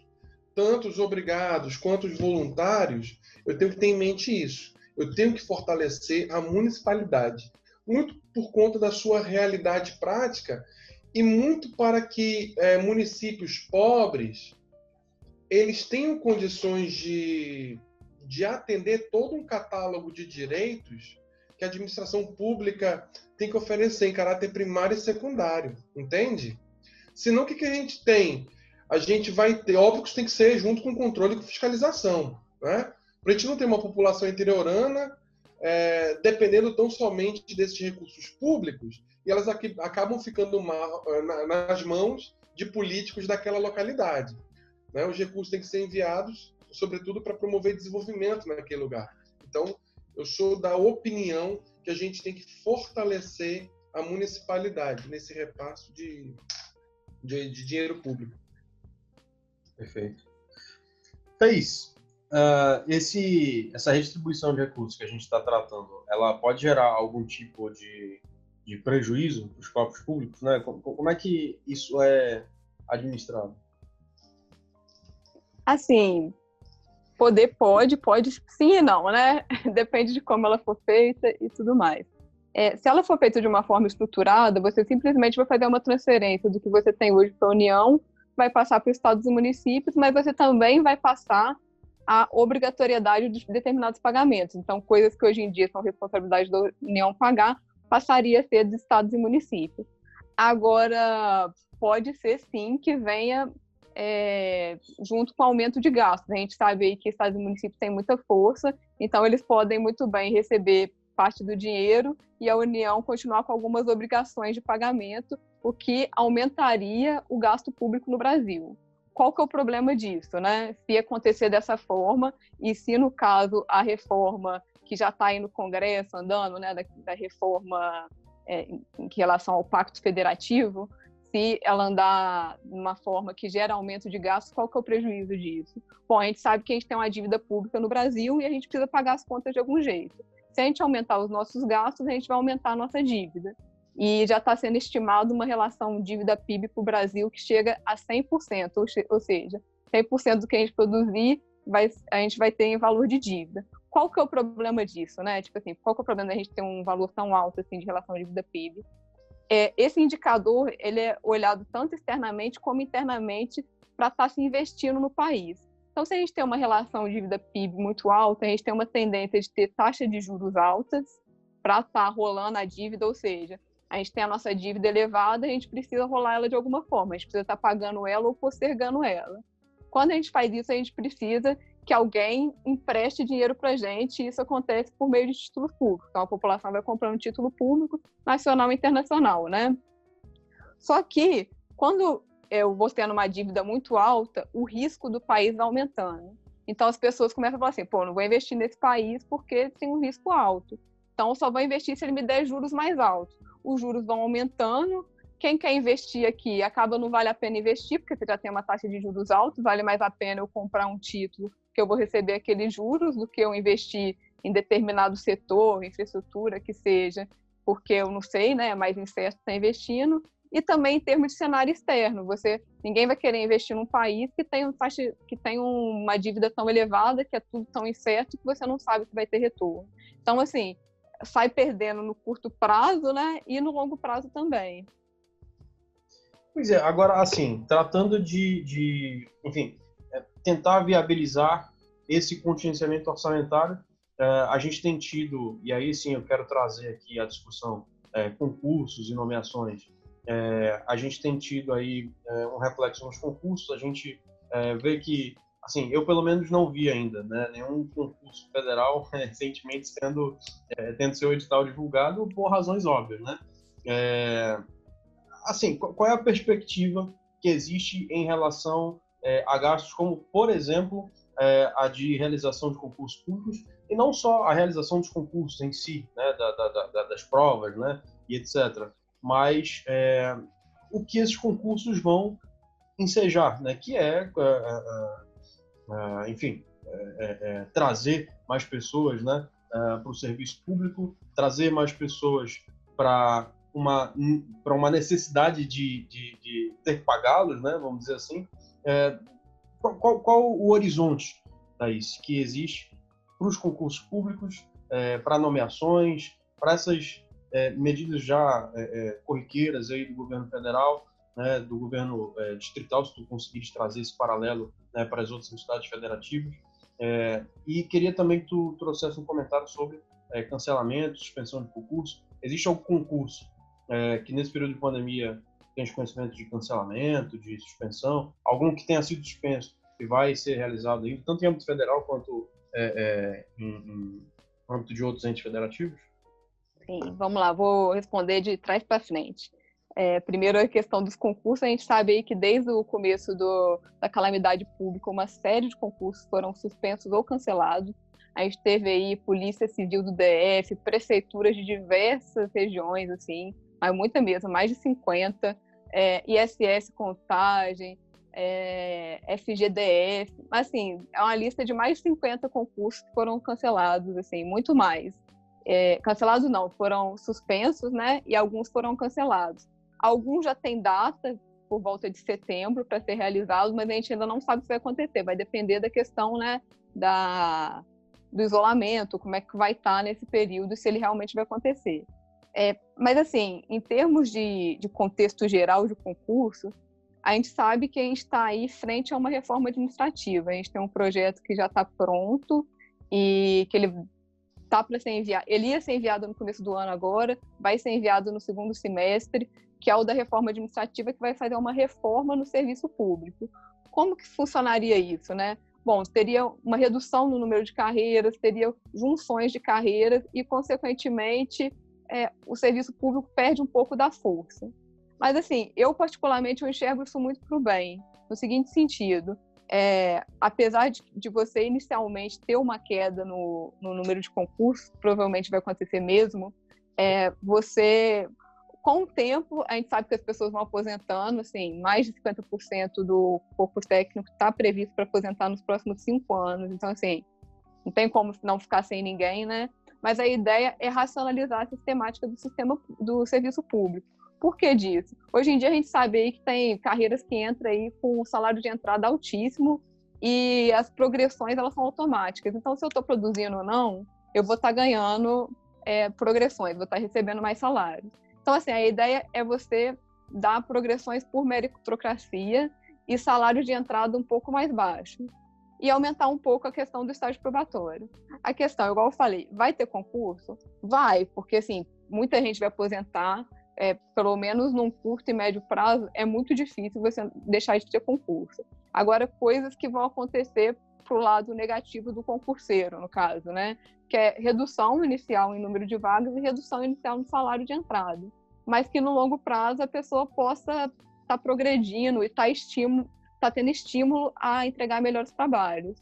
tanto os obrigados quanto os voluntários, eu tenho que ter em mente isso. Eu tenho que fortalecer a municipalidade, muito por conta da sua realidade prática e muito para que é, municípios pobres eles tenham condições de, de atender todo um catálogo de direitos que a administração pública tem que oferecer em caráter primário e secundário, entende? Senão, o que, que a gente tem? A gente vai ter, óbvio que isso tem que ser junto com controle e com fiscalização, né? Para a gente não ter uma população interiorana é, dependendo tão somente desses recursos públicos e elas aqui, acabam ficando nas mãos de políticos daquela localidade. Né? Os recursos têm que ser enviados, sobretudo, para promover desenvolvimento naquele lugar. Então, eu sou da opinião que a gente tem que fortalecer a municipalidade nesse repasso de, de, de dinheiro público. Perfeito. Thaís, uh, esse, essa redistribuição de recursos que a gente está tratando, ela pode gerar algum tipo de, de prejuízo para os corpos públicos? Né? Como, como é que isso é administrado? Assim, poder pode, pode sim e não, né? [LAUGHS] Depende de como ela for feita e tudo mais. É, se ela for feita de uma forma estruturada, você simplesmente vai fazer uma transferência do que você tem hoje para a União, vai passar para os estados e municípios, mas você também vai passar a obrigatoriedade de determinados pagamentos. Então, coisas que hoje em dia são responsabilidade da União pagar, passaria a ser dos estados e municípios. Agora, pode ser sim que venha é, junto com o aumento de gastos. A gente sabe aí que estados e municípios têm muita força, então eles podem muito bem receber parte do dinheiro e a União continuar com algumas obrigações de pagamento, o que aumentaria o gasto público no Brasil. Qual que é o problema disso, né? Se acontecer dessa forma e se no caso a reforma que já está aí no Congresso andando, né, da, da reforma é, em, relação ao Pacto Federativo, se ela andar de uma forma que gera aumento de gastos, qual que é o prejuízo disso? Bom, a gente sabe que a gente tem uma dívida pública no Brasil e a gente precisa pagar as contas de algum jeito. Se a gente aumentar os nossos gastos, a gente vai aumentar a nossa dívida. E já está sendo estimado uma relação dívida-PIB para o Brasil que chega a 100%, ou seja, 100% do que a gente produzir, vai, a gente vai ter em valor de dívida. Qual que é o problema disso, né? Tipo assim, qual que é o problema da gente ter um valor tão alto assim de relação dívida-PIB? é, esse indicador ele é olhado tanto externamente como internamente para estar tá se investindo no país. Então, se a gente tem uma relação dívida PIB muito alta, a gente tem uma tendência de ter taxa de juros altas para estar tá rolando a dívida, ou seja, a gente tem a nossa dívida elevada, a gente precisa rolar ela de alguma forma, a gente precisa estar tá pagando ela ou postergando ela. Quando a gente faz isso, a gente precisa que alguém empreste dinheiro para a gente, e isso acontece por meio de títulos públicos. Então, a população vai comprando título público, nacional e internacional, né? Só que, quando eu vou tendo uma dívida muito alta, o risco do país vai aumentando. Então, as pessoas começam a falar assim, pô, não vou investir nesse país porque tem um risco alto. Então, só vou investir se ele me der juros mais altos. Os juros vão aumentando, quem quer investir aqui acaba não vale a pena investir, porque você já tem uma taxa de juros alta, vale mais a pena eu comprar um título que eu vou receber aqueles juros do que eu investir em determinado setor, infraestrutura que seja, porque eu não sei, né, é mais incerto estar investindo. E também em termos de cenário externo, você ninguém vai querer investir num país que tem, um taxa, que tem uma dívida tão elevada, que é tudo tão incerto que você não sabe se vai ter retorno. Então, assim, sai perdendo no curto prazo, né, e no longo prazo também. Pois é, agora, assim, tratando de, de enfim, tentar viabilizar esse contingenciamento orçamentário. É, a gente tem tido, e aí sim eu quero trazer aqui a discussão, é, concursos e nomeações. É, a gente tem tido aí um reflexo nos concursos, a gente vê que, assim, eu pelo menos não vi ainda, né, nenhum concurso federal [LAUGHS] recentemente sendo, tendo seu edital divulgado por razões óbvias, né. assim, qual é a perspectiva que existe em relação é, a gastos como, por exemplo, é, a de realização de concursos públicos, e não só a realização dos concursos em si, né, da, da, da, das provas, né, e etc., mas é, o que esses concursos vão ensejar, né, que é, é, é, é enfim, trazer mais pessoas né, para o serviço público, trazer mais pessoas para uma, uma necessidade de, de, de ter que pagá-los, né, vamos dizer assim, é, qual, qual, o horizonte, Thaís, que existe para os concursos públicos, é, para nomeações, para essas é, medidas já é, é, corriqueiras aí do governo federal, né, do governo é, distrital, se tu conseguires trazer esse paralelo né, para as outras entidades federativas. É, e queria também que tu trouxesse um comentário sobre é, cancelamento, suspensão de concurso. Existe algum concurso que nesse período de pandemia tem conhecimento de cancelamento, de suspensão, algum que tenha sido suspenso e vai ser realizado ainda, tanto em âmbito federal quanto em, em âmbito de outros entes federativos? Sim, vamos lá, vou responder de trás para frente. É, primeiro, a questão dos concursos, a gente sabe aí que desde o começo do, da calamidade pública, uma série de concursos foram suspensos ou cancelados. A gente teve aí Polícia Civil do DF, prefeituras de diversas regiões, assim, mas muita mesmo, mais de 50, é, ISS Contagem, é, FGDF, assim, é uma lista de mais de 50 concursos que foram cancelados, assim, muito mais é, cancelados não, foram suspensos, né? E alguns foram cancelados. Alguns já têm data por volta de setembro para ser realizados, mas a gente ainda não sabe se vai acontecer. Vai depender da questão, né? Da, do isolamento, como é que vai estar tá nesse período, se ele realmente vai acontecer. É, mas, assim, em termos de, de contexto geral de concurso, a gente sabe que a gente está aí frente a uma reforma administrativa. A gente tem um projeto que já está pronto e que ele tá para ser enviado, ele ia ser enviado no começo do ano agora, vai ser enviado no segundo semestre, que é o da reforma administrativa, que vai fazer uma reforma no serviço público. Como que funcionaria isso, né? Bom, teria uma redução no número de carreiras, teria junções de carreiras e, consequentemente, é, o serviço público perde um pouco da força. Mas, assim, eu particularmente eu enxergo isso muito para o bem, no seguinte sentido: é, apesar de, de, você inicialmente ter uma queda no, no, número de concursos, provavelmente vai acontecer mesmo, é, você, com o tempo, a gente sabe que as pessoas vão aposentando, assim, mais de 50% do corpo técnico está previsto para aposentar nos próximos cinco anos, então, assim, não tem como não ficar sem ninguém, né? Mas a ideia é racionalizar a sistemática do sistema do serviço público. Por que disso? Hoje em dia a gente sabe aí que tem carreiras que entram aí com um salário de entrada altíssimo e as progressões elas são automáticas. Então, se eu estou produzindo ou não, eu vou estar tá ganhando é, progressões, vou estar tá recebendo mais salário. Então, assim, a ideia é você dar progressões por meritocracia e salário de entrada um pouco mais baixo. E aumentar um pouco a questão do estágio probatório. A questão, igual eu falei, vai ter concurso? Vai, porque assim, muita gente vai aposentar, é, pelo menos num curto e médio prazo, é muito difícil você deixar de ter concurso. Agora, coisas que vão acontecer para o lado negativo do concurseiro, no caso, né? Que é redução inicial em número de vagas e redução inicial no salário de entrada. Mas que no longo prazo a pessoa possa estar tá progredindo e estar tá tá tendo estímulo a entregar melhores trabalhos.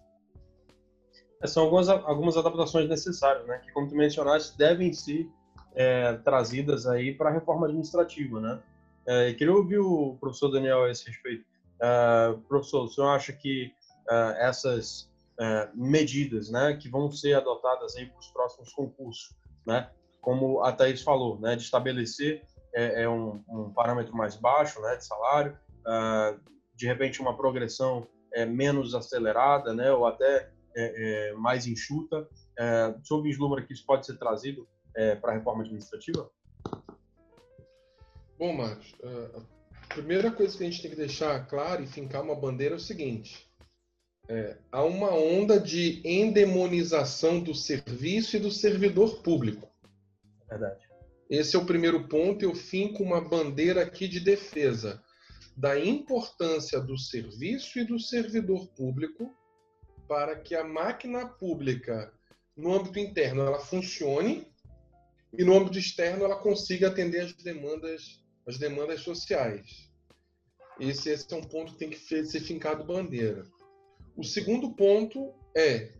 É, são algumas, algumas adaptações necessárias, né? Que, como tu mencionaste, devem ser é, trazidas aí para a reforma administrativa, né? É, queria ouvir o professor Daniel a esse respeito. É, professor, o senhor acha que é, essas é, medidas, né, que vão ser adotadas aí para os próximos concursos, né, como a Thais falou, né, de estabelecer é, é um, um, parâmetro mais baixo, né, de salário, de repente uma progressão menos acelerada, né, ou até mais enxuta. É, o senhor vislumbra que isso pode ser trazido é, para a reforma administrativa? Bom, Marcos, a primeira coisa que a gente tem que deixar claro e fincar uma bandeira é o seguinte: é, há uma onda de endemonização do serviço e do servidor público. Verdade. Esse é o primeiro ponto. Eu finco uma bandeira aqui de defesa da importância do serviço e do servidor público para que a máquina pública, no âmbito interno, ela funcione e no âmbito externo ela consiga atender as demandas, as demandas sociais. Esse, esse é um ponto que tem que ser fincado bandeira. O segundo ponto é,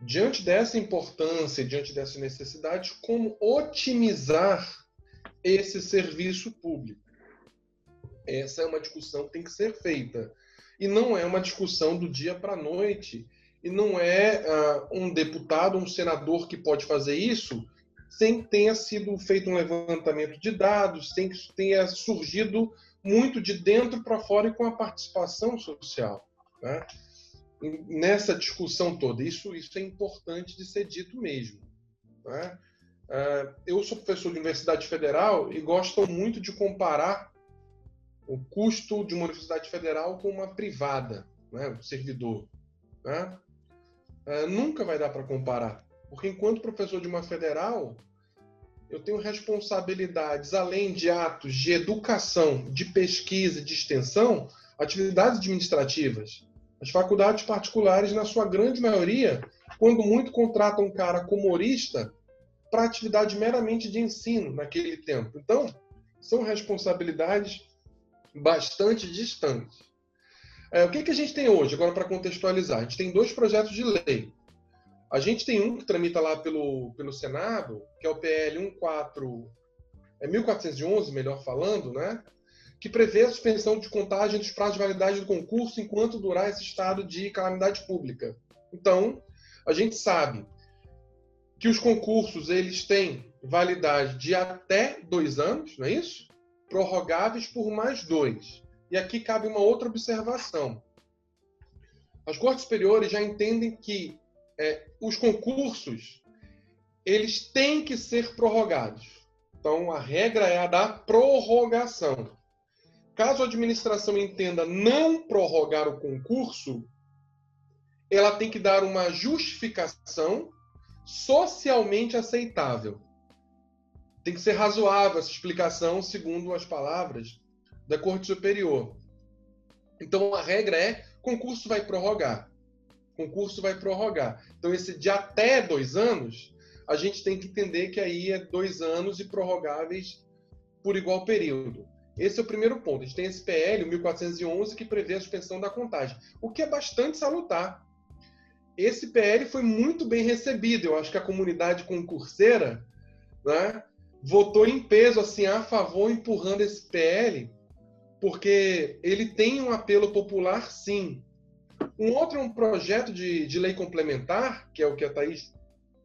diante dessa importância, diante dessa necessidade, como otimizar esse serviço público. Essa é uma discussão que tem que ser feita. E não é uma discussão do dia para a noite. E não é uh, um deputado, um senador que pode fazer isso sem que tenha sido feito um levantamento de dados, sem que tenha surgido muito de dentro para fora e com a participação social. Né? Nessa discussão toda, isso, isso é importante de ser dito mesmo. Né? Uh, eu sou professor de universidade federal e gosto muito de comparar o custo de uma universidade federal com uma privada, né, o servidor. Né? Uh, nunca vai dar para comparar, porque enquanto professor de uma federal, eu tenho responsabilidades além de atos de educação, de pesquisa, de extensão, atividades administrativas. As faculdades particulares, na sua grande maioria, quando muito contratam um cara como humorista para atividade meramente de ensino naquele tempo. Então, são responsabilidades bastante distantes. É, o que, que a gente tem hoje, agora para contextualizar? A gente tem dois projetos de lei. A gente tem um que tramita lá pelo, pelo Senado, que é o PL 14, é 1411, melhor falando, né? que prevê a suspensão de contagem dos prazos de validade do concurso enquanto durar esse estado de calamidade pública. Então, a gente sabe que os concursos eles têm validade de até dois anos, não é isso? Prorrogáveis por mais dois. E aqui cabe uma outra observação. As cortes superiores já entendem que é, os concursos eles têm que ser prorrogados. Então, a regra é a da prorrogação. Caso a administração entenda não prorrogar o concurso, ela tem que dar uma justificação socialmente aceitável. Tem que ser razoável essa explicação, segundo as palavras da Corte Superior. Então a regra é: concurso vai prorrogar. Concurso vai prorrogar. Então, esse de até dois anos, a gente tem que entender que aí é dois anos e prorrogáveis por igual período. Esse é o primeiro ponto. A gente tem esse PL, o 1411, que prevê a suspensão da contagem, o que é bastante salutar. Esse PL foi muito bem recebido. Eu acho que a comunidade concurseira né, votou em peso assim a favor, empurrando esse PL, porque ele tem um apelo popular, sim. Um outro é um projeto de, de lei complementar, que é o que a Thaís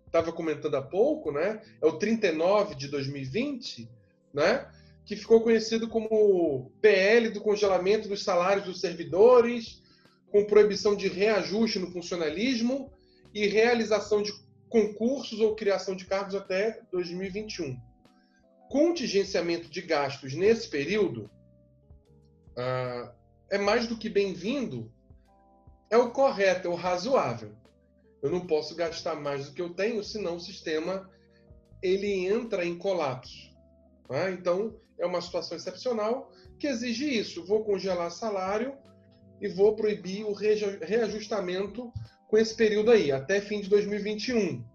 estava comentando há pouco, né? É o 39 de 2020, né? que ficou conhecido como PL do congelamento dos salários dos servidores, com proibição de reajuste no funcionalismo e realização de concursos ou criação de cargos até 2021. Contingenciamento de gastos nesse período uh, é mais do que bem-vindo, é o correto, é o razoável. Eu não posso gastar mais do que eu tenho, senão o sistema ele entra em colapso. Tá? Então, é uma situação excepcional que exige isso. Vou congelar salário e vou proibir o reajustamento com esse período aí, até fim de 2021.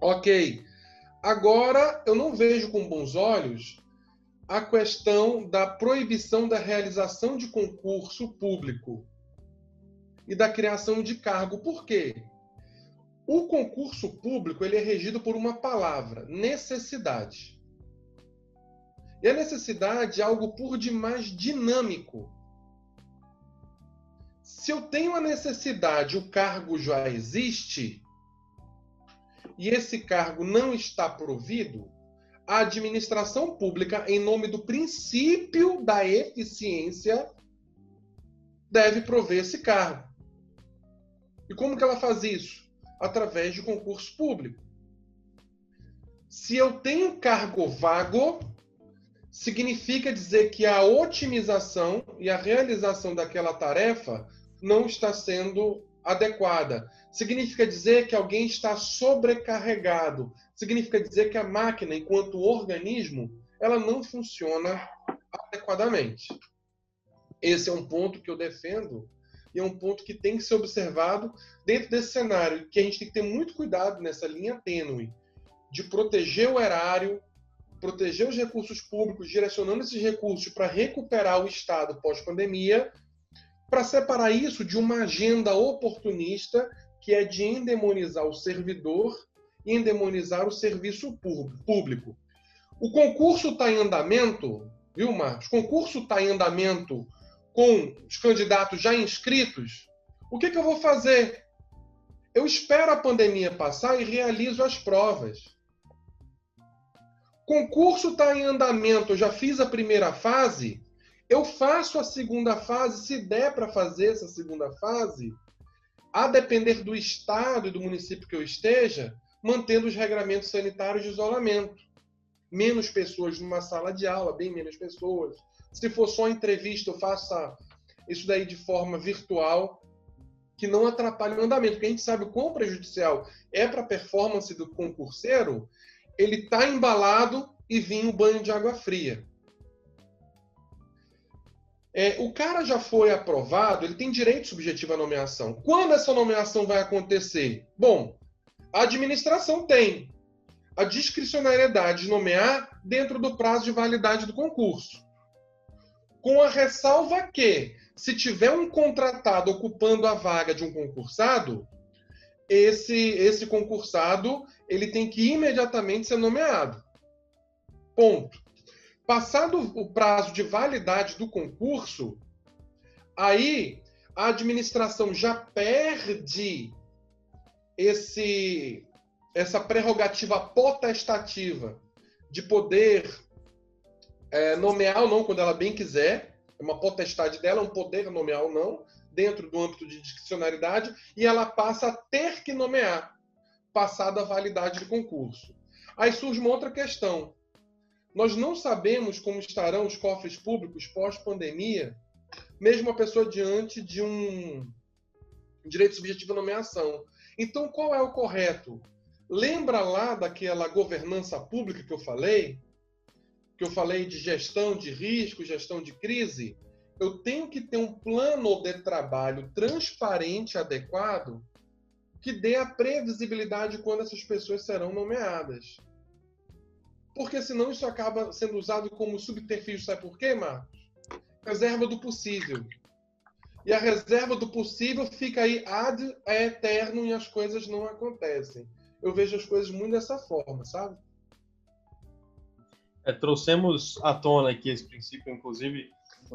Ok. Agora, eu não vejo com bons olhos a questão da proibição da realização de concurso público e da criação de cargo. Por quê? O concurso público ele é regido por uma palavra, necessidade. E a necessidade é algo por demais dinâmico. Se eu tenho a necessidade, o cargo já existe, e esse cargo não está provido, a administração pública, em nome do princípio da eficiência, deve prover esse cargo. E como que ela faz isso? Através de concurso público. Se eu tenho cargo vago, significa dizer que a otimização e a realização daquela tarefa não está sendo adequada. Significa dizer que alguém está sobrecarregado. Significa dizer que a máquina, enquanto organismo, ela não funciona adequadamente. Esse é um ponto que eu defendo e é um ponto que tem que ser observado dentro desse cenário, que a gente tem que ter muito cuidado nessa linha tênue de proteger o erário, proteger os recursos públicos, direcionando esses recursos para recuperar o Estado pós-pandemia, para separar isso de uma agenda oportunista que é de endemonizar o servidor e endemonizar o serviço público. O concurso está em andamento, viu, Marcos? O concurso está em andamento com os candidatos já inscritos. O que, que eu vou fazer? Eu espero a pandemia passar e realizo as provas. Concurso está em andamento, eu já fiz a primeira fase, eu faço a segunda fase, se der para fazer essa segunda fase, a depender do estado e do município que eu esteja, mantendo os regramentos sanitários de isolamento. Menos pessoas numa sala de aula, bem menos pessoas. Se for só entrevista, eu faça isso daí de forma virtual, que não atrapalhe o andamento, porque a gente sabe o quão prejudicial é para a performance do concurseiro, ele está embalado e vir um banho de água fria. É, o cara já foi aprovado, ele tem direito subjetivo à nomeação. Quando essa nomeação vai acontecer? Bom, a administração tem a discricionariedade de nomear dentro do prazo de validade do concurso. Com a ressalva que, se tiver um contratado ocupando a vaga de um concursado, esse, esse concursado ele tem que imediatamente ser nomeado. Ponto. Passado o prazo de validade do concurso, aí a administração já perde esse essa prerrogativa potestativa de poder é, nomear ou não quando ela bem quiser, é uma potestade dela, um poder nomear ou não, dentro do âmbito de discricionariedade, e ela passa a ter que nomear, passada a validade do concurso. Aí surge uma outra questão. Nós não sabemos como estarão os cofres públicos pós-pandemia, mesmo a pessoa diante de um direito subjetivo à nomeação. Então, qual é o correto? Lembra lá daquela governança pública que eu falei? Que eu falei de gestão de risco, gestão de crise? Eu tenho que ter um plano de trabalho transparente, adequado, que dê a previsibilidade quando essas pessoas serão nomeadas. Porque senão isso acaba sendo usado como subterfúgio, sabe por quê, Marcos? Reserva do possível. E a reserva do possível fica aí ad eterno e as coisas não acontecem. Eu vejo as coisas muito dessa forma, sabe? É, trouxemos à tona aqui esse princípio, inclusive,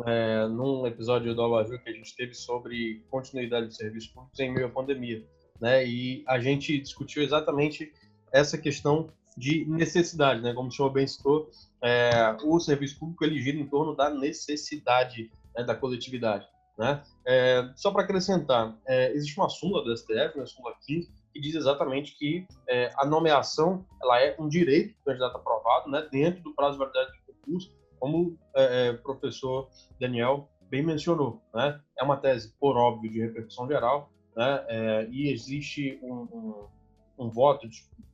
é, num episódio do Abajur que a gente teve sobre continuidade de serviços públicos em meio à pandemia. Né? E a gente discutiu exatamente essa questão de necessidade, né? Como o senhor bem citou, é, o serviço público ele gira em torno da necessidade né, da coletividade. Né? É, só para acrescentar, é, existe uma súmula do STF, uma súmula 15, que diz exatamente que é, a nomeação ela é um direito do candidato aprovado né, dentro do prazo de validade do concurso, como é, é, o professor Daniel bem mencionou. Né? É uma tese, por óbvio, de repercussão geral, né? É, e existe um, um, um, voto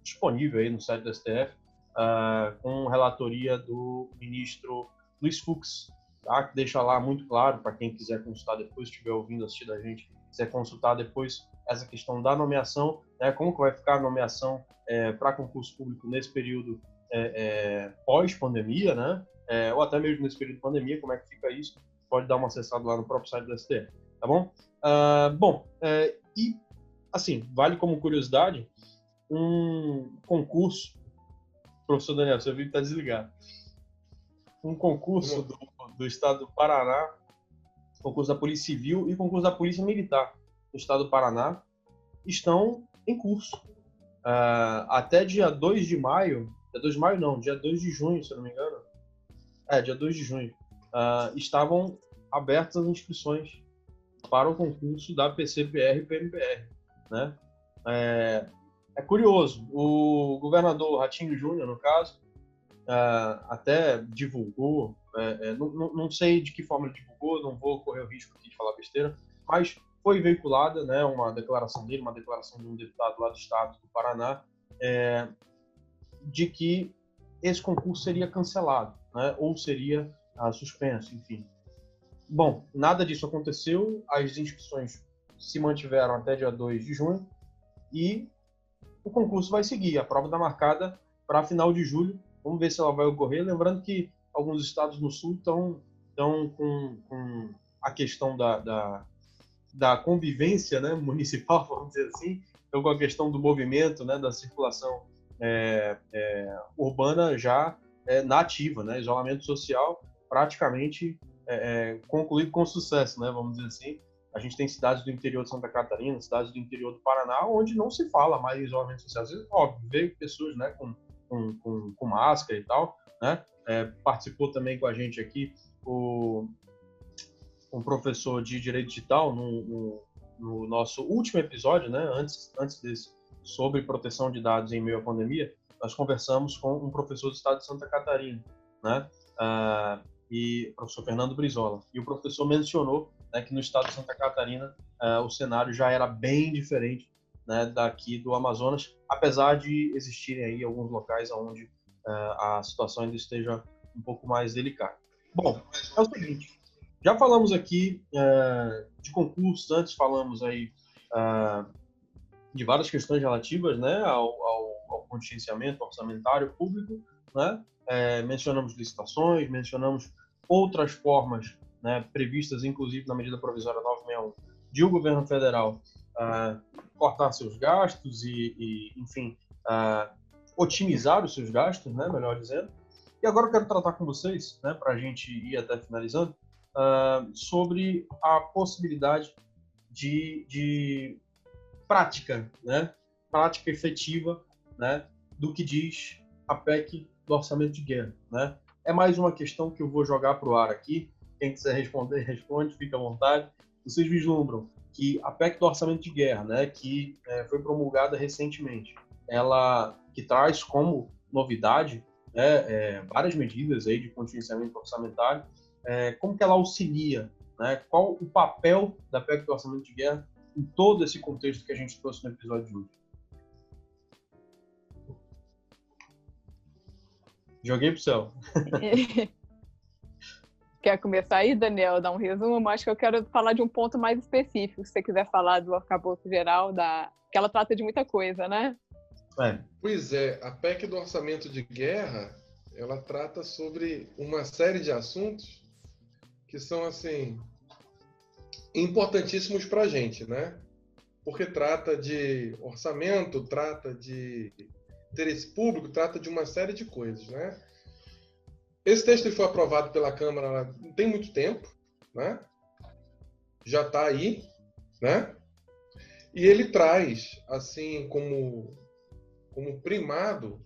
disponível aí no site do STF uh, com relatoria do ministro Luiz Fux, tá? que deixa lá muito claro para quem quiser consultar depois, estiver ouvindo, assistir a gente, quiser consultar depois essa questão da nomeação, né? como que vai ficar a nomeação é, para concurso público nesse período é, é, pós-pandemia, né? É, ou até mesmo nesse período de pandemia, como é que fica isso? Pode dar uma acessada lá no próprio site do STF, tá bom? Uh, bom, é, e assim, vale como curiosidade, um concurso, professor Daniel, seu vídeo está desligado, um concurso do do estado do Paraná, concurso da Polícia Civil e concurso da Polícia Militar do estado do Paraná estão em curso. Uh, até dia 2 de maio, dia 2 de maio não, dia 2 de junho, se eu não me engano, é, dia 2 de junho, uh, estavam abertas as inscrições para o concurso da PCPR e PMPR, né? É, é curioso, o governador Ratinho Júnior, no caso, uh, até divulgou é, é, não, não, sei de que forma ele divulgou, não vou correr o risco de falar besteira, mas foi veiculada né, uma declaração dele, uma declaração de um deputado lá do estado do Paraná, é, de que esse concurso seria cancelado, né, ou seria ah, suspenso, enfim. Bom, nada disso aconteceu, as inscrições se mantiveram até dia 2 de junho e o concurso vai seguir. A prova está marcada para final de julho. Vamos ver se ela vai ocorrer. Lembrando que alguns estados no sul estão estão com, com a questão da, da, da, convivência né, [LAUGHS] municipal, vamos dizer assim, então com a questão do movimento, né, da circulação é, é, urbana já é, nativa, né, isolamento social praticamente é, é, concluído com sucesso, né, vamos dizer assim. A gente tem cidades do interior de Santa Catarina, cidades do interior do Paraná, onde não se fala mais isolamento social. Vezes, óbvio, veio pessoas né, com, com, com, com máscara e tal, né? É, participou também com a gente aqui o, um professor de direito digital no, no, no, nosso último episódio, né? Antes, antes desse, sobre proteção de dados em meio à pandemia, nós conversamos com um professor do estado de Santa Catarina, né? Uh, e o professor Fernando Brizola. E o professor mencionou né, que no estado de Santa Catarina uh, o cenário já era bem diferente né, daqui do Amazonas, apesar de existirem aí alguns locais onde uh, a situação ainda esteja um pouco mais delicada. Bom, é o seguinte, já falamos aqui uh, de concursos, antes falamos aí de várias questões relativas né, ao, ao, ao contingenciamento orçamentário público, né? É, mencionamos licitações, mencionamos outras formas né, previstas, inclusive na medida provisória 961, de o governo federal uh, cortar seus gastos e, e enfim, uh, otimizar os seus gastos, né, melhor dizendo. E agora eu quero tratar com vocês, né, para a gente ir até finalizando, uh, sobre a possibilidade de, de prática, né, prática efetiva, né, do que diz a PEC do orçamento de guerra, né? É mais uma questão que eu vou jogar para o ar aqui. Quem quiser responder, responde, fica à vontade. Vocês vislumbram que a PEC do orçamento de guerra, né, que é, foi promulgada recentemente, ela que traz como novidade né, é, várias medidas aí de contingenciamento orçamentário, é, como que ela auxilia, né, qual o papel da PEC do orçamento de guerra em todo esse contexto que a gente trouxe no episódio de hoje. Joguei pro céu. [LAUGHS] Quer começar aí, Daniel, dar um resumo? Mas acho que eu quero falar de um ponto mais específico, se você quiser falar do arcabouço geral, da... que ela trata de muita coisa, né? É. Pois é, a PEC do orçamento de guerra, ela trata sobre uma série de assuntos que são, assim, importantíssimos para a gente, né? Porque trata de orçamento, trata de interesse público trata de uma série de coisas, né? Esse texto foi aprovado pela Câmara não tem muito tempo, né? Já está aí, né? E ele traz, assim, como, como primado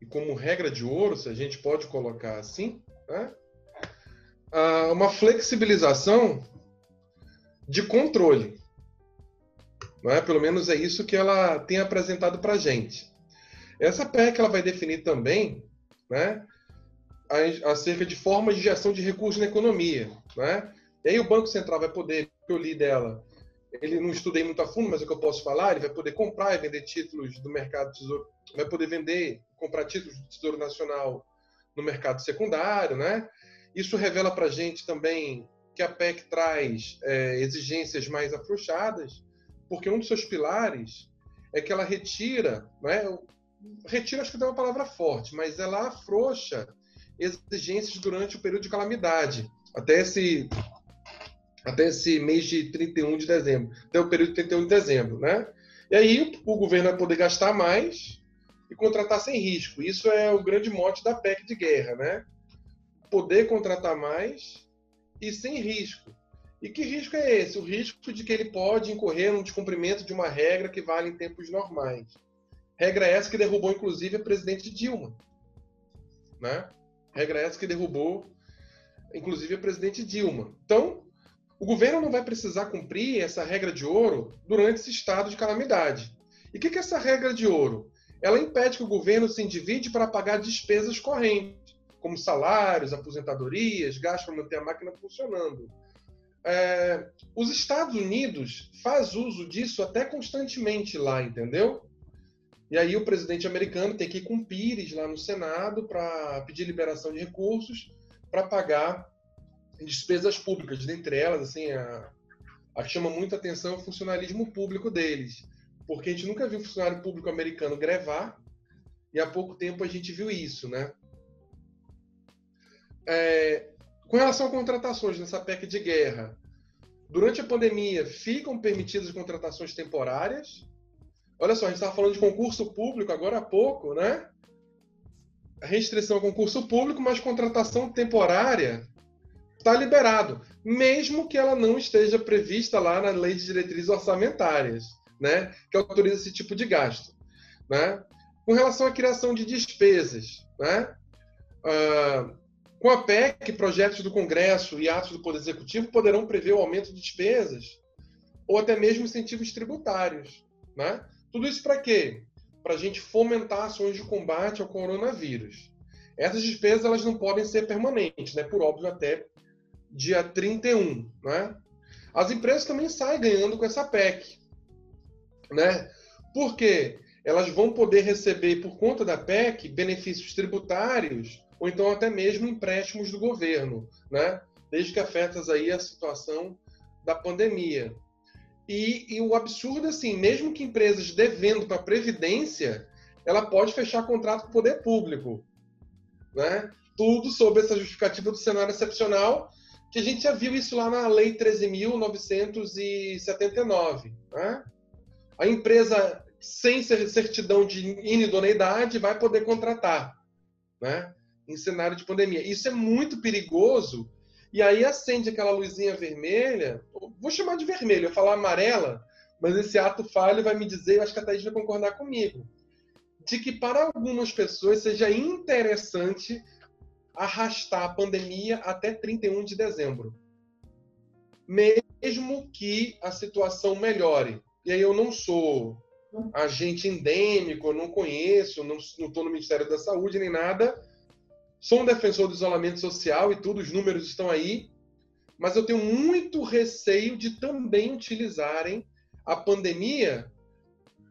e como regra de ouro, se a gente pode colocar assim, né? Uma flexibilização de controle. Não é? Pelo menos é isso que ela tem apresentado para a gente. Essa PEC ela vai definir também né, acerca de formas de gestão de recursos na economia. Né? E aí o Banco Central vai poder, que eu li dela, ele não estudei muito a fundo, mas é o que eu posso falar, ele vai poder comprar e vender títulos do mercado tesouro, vai poder vender, comprar títulos do Tesouro Nacional no mercado secundário, né? Isso revela para a gente também que a PEC traz é, exigências mais afrouxadas, porque um dos seus pilares é que ela retira né, retira acho que é uma palavra forte, mas ela afrouxa exigências durante o período de calamidade, até esse até esse mês de 31 de dezembro, até o período de 31 de dezembro, né? E aí o governo vai poder gastar mais e contratar sem risco. Isso é o grande mote da PEC de guerra, né? Poder contratar mais e sem risco. E que risco é esse? O risco de que ele pode incorrer no descumprimento de uma regra que vale em tempos normais. Regra essa que derrubou, inclusive, a presidente Dilma. Né? Regra essa que derrubou, inclusive, a presidente Dilma. Então, o governo não vai precisar cumprir essa regra de ouro durante esse estado de calamidade. E o que, que é essa regra de ouro? Ela impede que o governo se endivide para pagar despesas correntes, como salários, aposentadorias, gastos para manter a máquina funcionando. É, os Estados Unidos faz uso disso até constantemente lá, entendeu? E aí o presidente americano tem que ir com Pires lá no Senado para pedir liberação de recursos para pagar despesas públicas, dentre elas, assim, a, a que chama muita atenção é o funcionalismo público deles, porque a gente nunca viu um funcionário público americano grevar, e há pouco tempo a gente viu isso, né? É, com relação a contratações nessa PEC de guerra, durante a pandemia ficam permitidas contratações temporárias, Olha só, a gente estava falando de concurso público agora há pouco, né? A restrição ao concurso público, mas contratação temporária está liberado, mesmo que ela não esteja prevista lá na lei de diretrizes orçamentárias, né? Que autoriza esse tipo de gasto, né? Com relação à criação de despesas, né? Uh, com a PEC, projetos do Congresso e atos do Poder Executivo poderão prever o aumento de despesas ou até mesmo incentivos tributários, né? Tudo isso para quê? Para a gente fomentar ações de combate ao coronavírus. Essas despesas elas não podem ser permanentes, né? por óbvio, até dia 31. Né? As empresas também saem ganhando com essa PEC. Né? Por quê? Elas vão poder receber, por conta da PEC, benefícios tributários ou então até mesmo empréstimos do governo, né? desde que afetas aí a situação da pandemia. E, e o absurdo, assim, mesmo que empresas devendo para a Previdência, ela pode fechar contrato com o poder público. Né? Tudo sob essa justificativa do cenário excepcional, que a gente já viu isso lá na Lei 13.979. Né? A empresa sem certidão de inidoneidade vai poder contratar, né? Em cenário de pandemia. Isso é muito perigoso. E aí acende aquela luzinha vermelha, vou chamar de vermelho, eu falar amarela, mas esse ato falho vai me dizer, eu acho que a Thaís vai concordar comigo, de que para algumas pessoas seja interessante arrastar a pandemia até 31 de dezembro. Mesmo que a situação melhore. E aí eu não sou agente endêmico, eu não conheço, não estou no Ministério da Saúde nem nada. Sou um defensor do isolamento social e tudo, os números estão aí. Mas eu tenho muito receio de também utilizarem a pandemia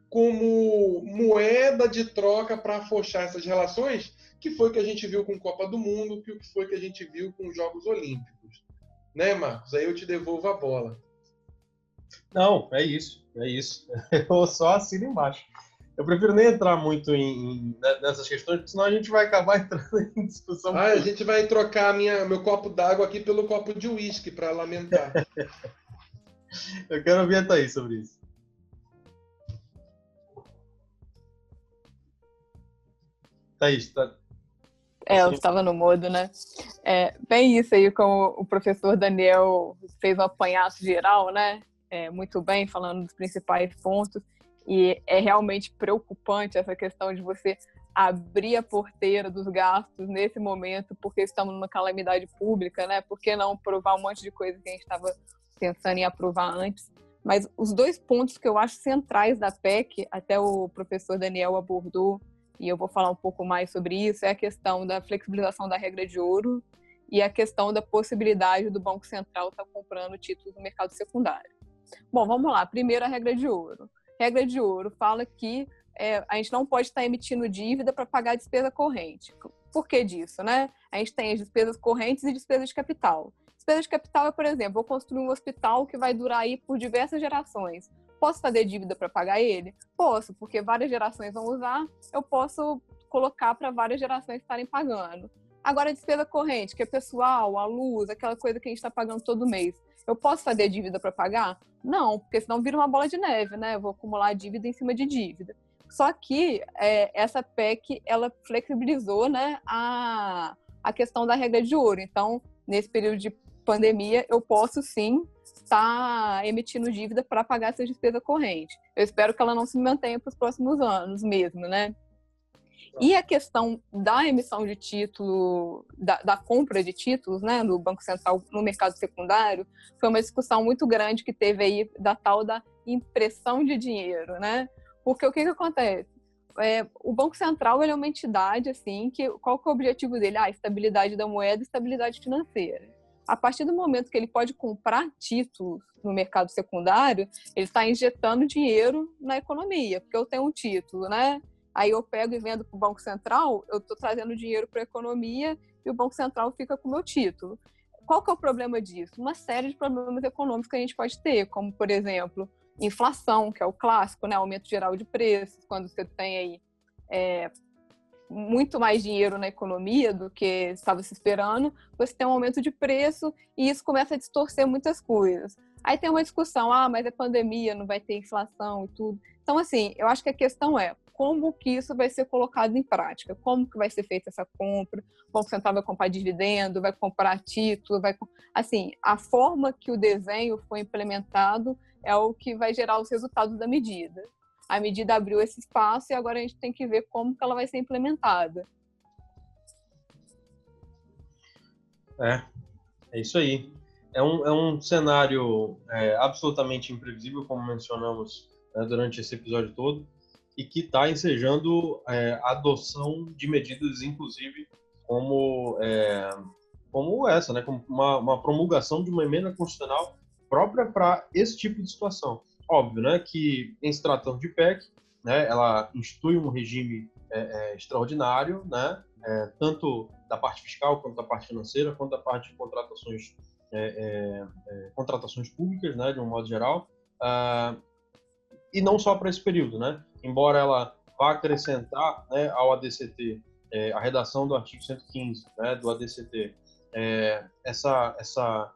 como moeda de troca para afrouxar essas relações, que foi que a gente viu com Copa do Mundo, que foi que a gente viu com os Jogos Olímpicos. Né, Marcos? Aí eu te devolvo a bola. Não, é isso, é isso. [LAUGHS] Eu só assino embaixo. Eu prefiro nem entrar muito em, em, né, nessas questões, porque senão a gente vai acabar [LAUGHS] entrando em discussão. Ah, a gente vai trocar minha, meu copo d'água aqui pelo copo de uísque para lamentar. [LAUGHS] Eu quero ouvir a Thaís sobre isso. Thaís, tá... É, eu estava no modo, né? É, bem isso aí, como o professor Daniel fez um apanhado geral, né? é, muito bem, falando dos principais pontos. E é realmente preocupante essa questão de você abrir a porteira dos gastos nesse momento, porque estamos numa calamidade pública, né? Por que não aprovar um monte de coisa que a gente estava pensando em aprovar antes? Mas os dois pontos que eu acho centrais da PEC, até o professor Daniel abordou, e eu vou falar um pouco mais sobre isso, é a questão da flexibilização da regra de ouro e a questão da possibilidade do Banco Central estar tá comprando títulos no mercado secundário. Bom, vamos lá. Primeiro, a regra de ouro. Regra de ouro fala que é, a gente não pode estar emitindo dívida para pagar despesa corrente. Por que disso, né? A gente tem as despesas correntes e despesas de capital. Despesa de capital é, por exemplo, vou construir um hospital que vai durar aí por diversas gerações. Posso fazer dívida para pagar ele? Posso, porque várias gerações vão usar, eu posso colocar para várias gerações estarem pagando. Agora, a despesa corrente, que é pessoal, a luz, aquela coisa que a gente está pagando todo mês. Eu posso fazer dívida para pagar? Não, porque senão vira uma bola de neve, né? Eu vou acumular dívida em cima de dívida. Só que é, essa PEC, ela flexibilizou né, a, a questão da regra de ouro. Então, nesse período de pandemia, eu posso sim estar tá emitindo dívida para pagar essa despesa corrente. Eu espero que ela não se mantenha para os próximos anos mesmo, né? E a questão da emissão de título, da, da, compra de títulos, né, do Banco Central no mercado secundário, foi uma discussão muito grande que teve aí da tal da impressão de dinheiro, né? Porque o que, que acontece? É, o Banco Central ele é uma entidade, assim, que qual que é o objetivo dele? Ah, estabilidade da moeda e estabilidade financeira. A partir do momento que ele pode comprar títulos no mercado secundário, ele está injetando dinheiro na economia, porque eu tenho um título, né? Aí eu pego e vendo para o Banco Central, eu estou trazendo dinheiro para a economia e o Banco Central fica com o meu título. Qual que é o problema disso? Uma série de problemas econômicos que a gente pode ter, como, por exemplo, inflação, que é o clássico, né? aumento geral de preços, quando você tem aí é, muito mais dinheiro na economia do que estava se esperando, você tem um aumento de preço e isso começa a distorcer muitas coisas. Aí tem uma discussão, ah, mas é pandemia, não vai ter inflação e tudo. Então, assim, eu acho que a questão é como que isso vai ser colocado em prática, como que vai ser feita essa compra, o Central vai comprar dividendo, vai comprar título, vai assim, a forma que o desenho foi implementado é o que vai gerar os resultados da medida. A medida abriu esse espaço e agora a gente tem que ver como que ela vai ser implementada. É, é isso aí. É um, é um cenário é, absolutamente imprevisível, como mencionamos né, durante esse episódio todo e que está ensejando é, a adoção de medidas, inclusive, como, é, como essa, né, como uma, uma promulgação de uma emenda constitucional própria para esse tipo de situação. Óbvio, né, que em se tratando de PEC, né, ela institui um regime é, é, extraordinário, né, é, tanto da parte fiscal quanto da parte financeira, quanto da parte de contratações, é, é, contratações públicas, né, de um modo geral, ah, e não só para esse período, né? Embora ela vá acrescentar né, ao ADCT é, a redação do artigo 115 né, do ADCT, é, essa, essa,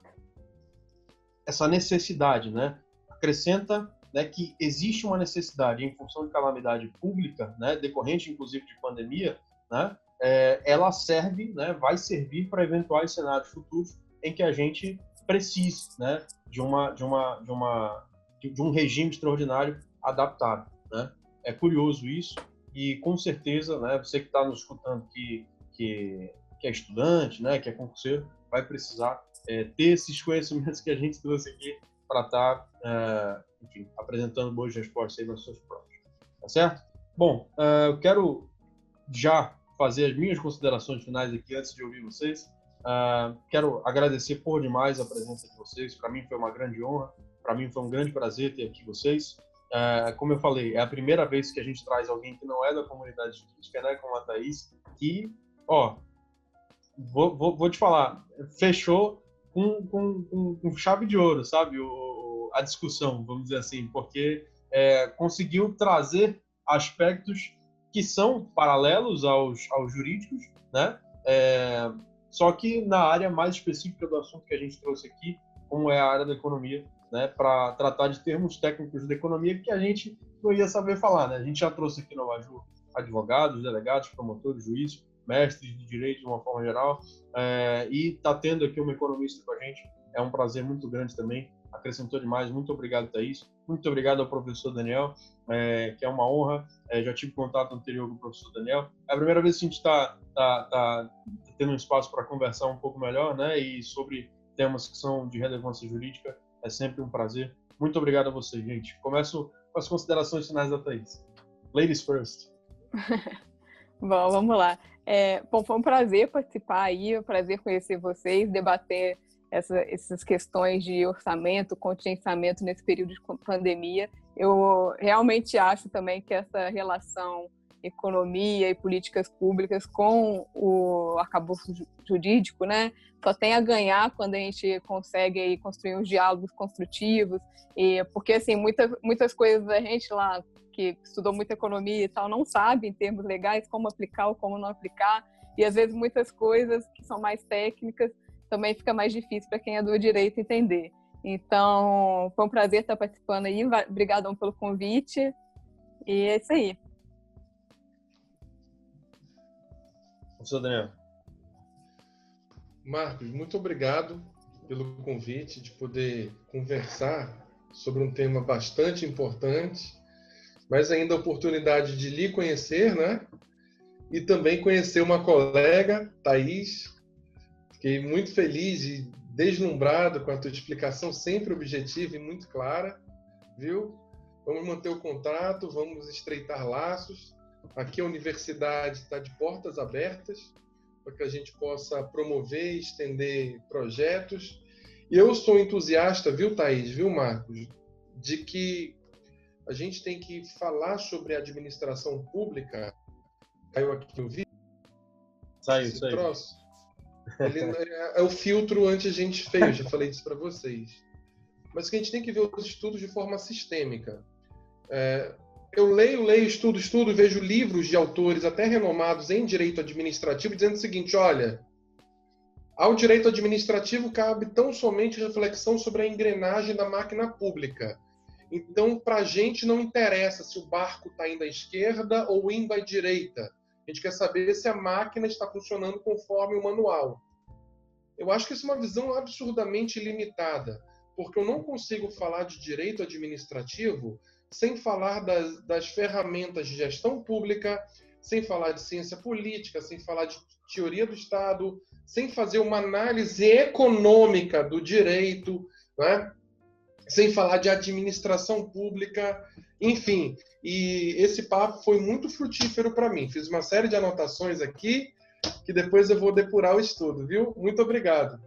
essa necessidade, né, acrescenta né, que existe uma necessidade em função de calamidade pública, né, decorrente inclusive de pandemia, né, é, ela serve, né, vai servir para eventuais cenários futuros em que a gente precise né, de, uma, de, uma, de, uma, de um regime extraordinário adaptado. Né? É curioso isso e com certeza, né, você que está nos escutando que, que, que, é estudante, né, que é concurseiro, vai precisar é, ter esses [LAUGHS] conhecimentos que a gente trouxe aqui para estar, tá, enfim, apresentando boas respostas aí nas suas provas. Tá certo? Bom, é, eu quero já fazer as minhas considerações finais aqui antes de ouvir vocês. Uh, quero agradecer por demais a presença de vocês. Para mim foi uma grande honra. Para mim foi um grande prazer ter aqui vocês. É, como eu falei, é a primeira vez que a gente traz alguém que não é da comunidade jurídica, né, como a Thaís, que, ó, vou, vou, vou te falar, fechou com, com, com, chave de ouro, sabe, o, a discussão, vamos dizer assim, porque é, conseguiu trazer aspectos que são paralelos aos, aos jurídicos, né, é, só que na área mais específica do assunto que a gente trouxe aqui, como é a área da economia, né, para tratar de termos técnicos de economia que a gente não ia saber falar. Né? A gente já trouxe aqui no Maju advogados, delegados, promotores, juízes, mestres de direito de uma forma geral, é, e está tendo aqui uma economista com a gente. É um prazer muito grande também. Acrescentou demais. Muito obrigado, Thaís. Muito obrigado ao professor Daniel, é, que é uma honra. É, já tive contato anterior com o professor Daniel. É a primeira vez que a gente está tá, tá tendo um espaço para conversar um pouco melhor, né? E sobre temas que são de relevância jurídica. É sempre um prazer. Muito obrigado a você, gente. Começo com as considerações finais da Thaís. Ladies first. [LAUGHS] bom, vamos lá. É, bom, foi um prazer participar aí, um prazer conhecer vocês, debater essa, essas questões de orçamento, contingenciamento nesse período de pandemia. Eu realmente acho também que essa relação economia e políticas públicas com o arcabouço jurídico, né? Só tem a ganhar quando a gente consegue aí, construir uns diálogos construtivos, e porque assim muitas muitas coisas a gente lá que estudou muita economia e tal não sabe em termos legais como aplicar ou como não aplicar, e às vezes muitas coisas que são mais técnicas também fica mais difícil para quem é do direito entender. Então, foi um prazer estar participando aí. Obrigadão pelo convite. E é isso aí. Professor Daniel. Marcos, muito obrigado pelo convite de poder conversar sobre um tema bastante importante, mas ainda a oportunidade de lhe conhecer, né? E também conhecer uma colega, Thaís. Fiquei muito feliz e deslumbrado com a tua explicação sempre objetiva e muito clara, viu? Vamos manter o contato, vamos estreitar laços Aqui a universidade está de portas abertas para que a gente possa promover e estender projetos. E eu sou entusiasta, viu, Thaís, viu, Marcos, de que a gente tem que falar sobre a administração pública. Caiu aqui o vídeo. Saiu, Esse saiu. Troço. Ele é, é o filtro anti-gente feio, já falei disso para vocês. Mas que a gente tem que ver os estudos de forma sistêmica. É, eu leio, leio, estudo, estudo, vejo livros de autores até renomados em direito administrativo dizendo o seguinte: olha, ao direito administrativo cabe tão somente reflexão sobre a engrenagem da máquina pública. Então, para a gente não interessa se o barco está indo à esquerda ou indo à direita. A gente quer saber se a máquina está funcionando conforme o manual. Eu acho que isso é uma visão absurdamente limitada, porque eu não consigo falar de direito administrativo sem falar das, das ferramentas de gestão pública, sem falar de ciência política, sem falar de teoria do Estado, sem fazer uma análise econômica do direito, né? sem falar de administração pública. Enfim, e esse papo foi muito frutífero para mim. Fiz uma série de anotações aqui que depois eu vou depurar o estudo, viu? Muito obrigado.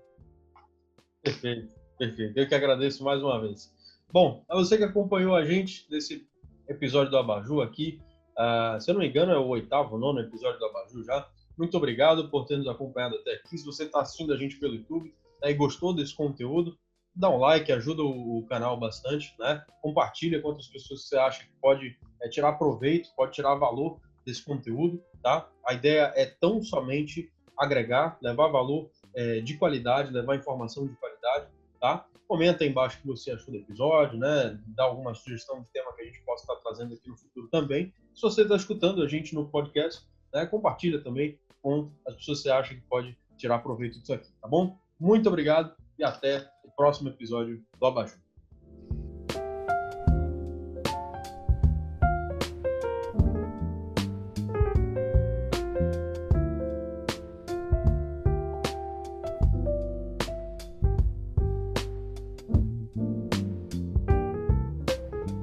Perfeito, perfeito. Eu que agradeço mais uma vez. Bom, a você que acompanhou a gente nesse episódio do Abaju aqui, uh, se eu não me engano é o oitavo, nono episódio do Abaju já. Muito obrigado por ter nos acompanhado até aqui. Se você está assistindo a gente pelo YouTube né, e gostou desse conteúdo, dá um like, ajuda o, o, canal bastante, né? Compartilha com outras pessoas que você acha que pode é, tirar proveito, pode tirar valor desse conteúdo, tá? A ideia é tão somente agregar, levar valor é, de qualidade, levar informação de qualidade, tá? Comenta aí embaixo o que você achou do episódio, né? Dá alguma sugestão de tema que a gente possa estar trazendo aqui no futuro também. Se você está escutando a gente no podcast, né? Compartilha também com as pessoas que você acha que pode tirar proveito disso aqui, tá bom? Muito obrigado e até o próximo episódio do Abajur.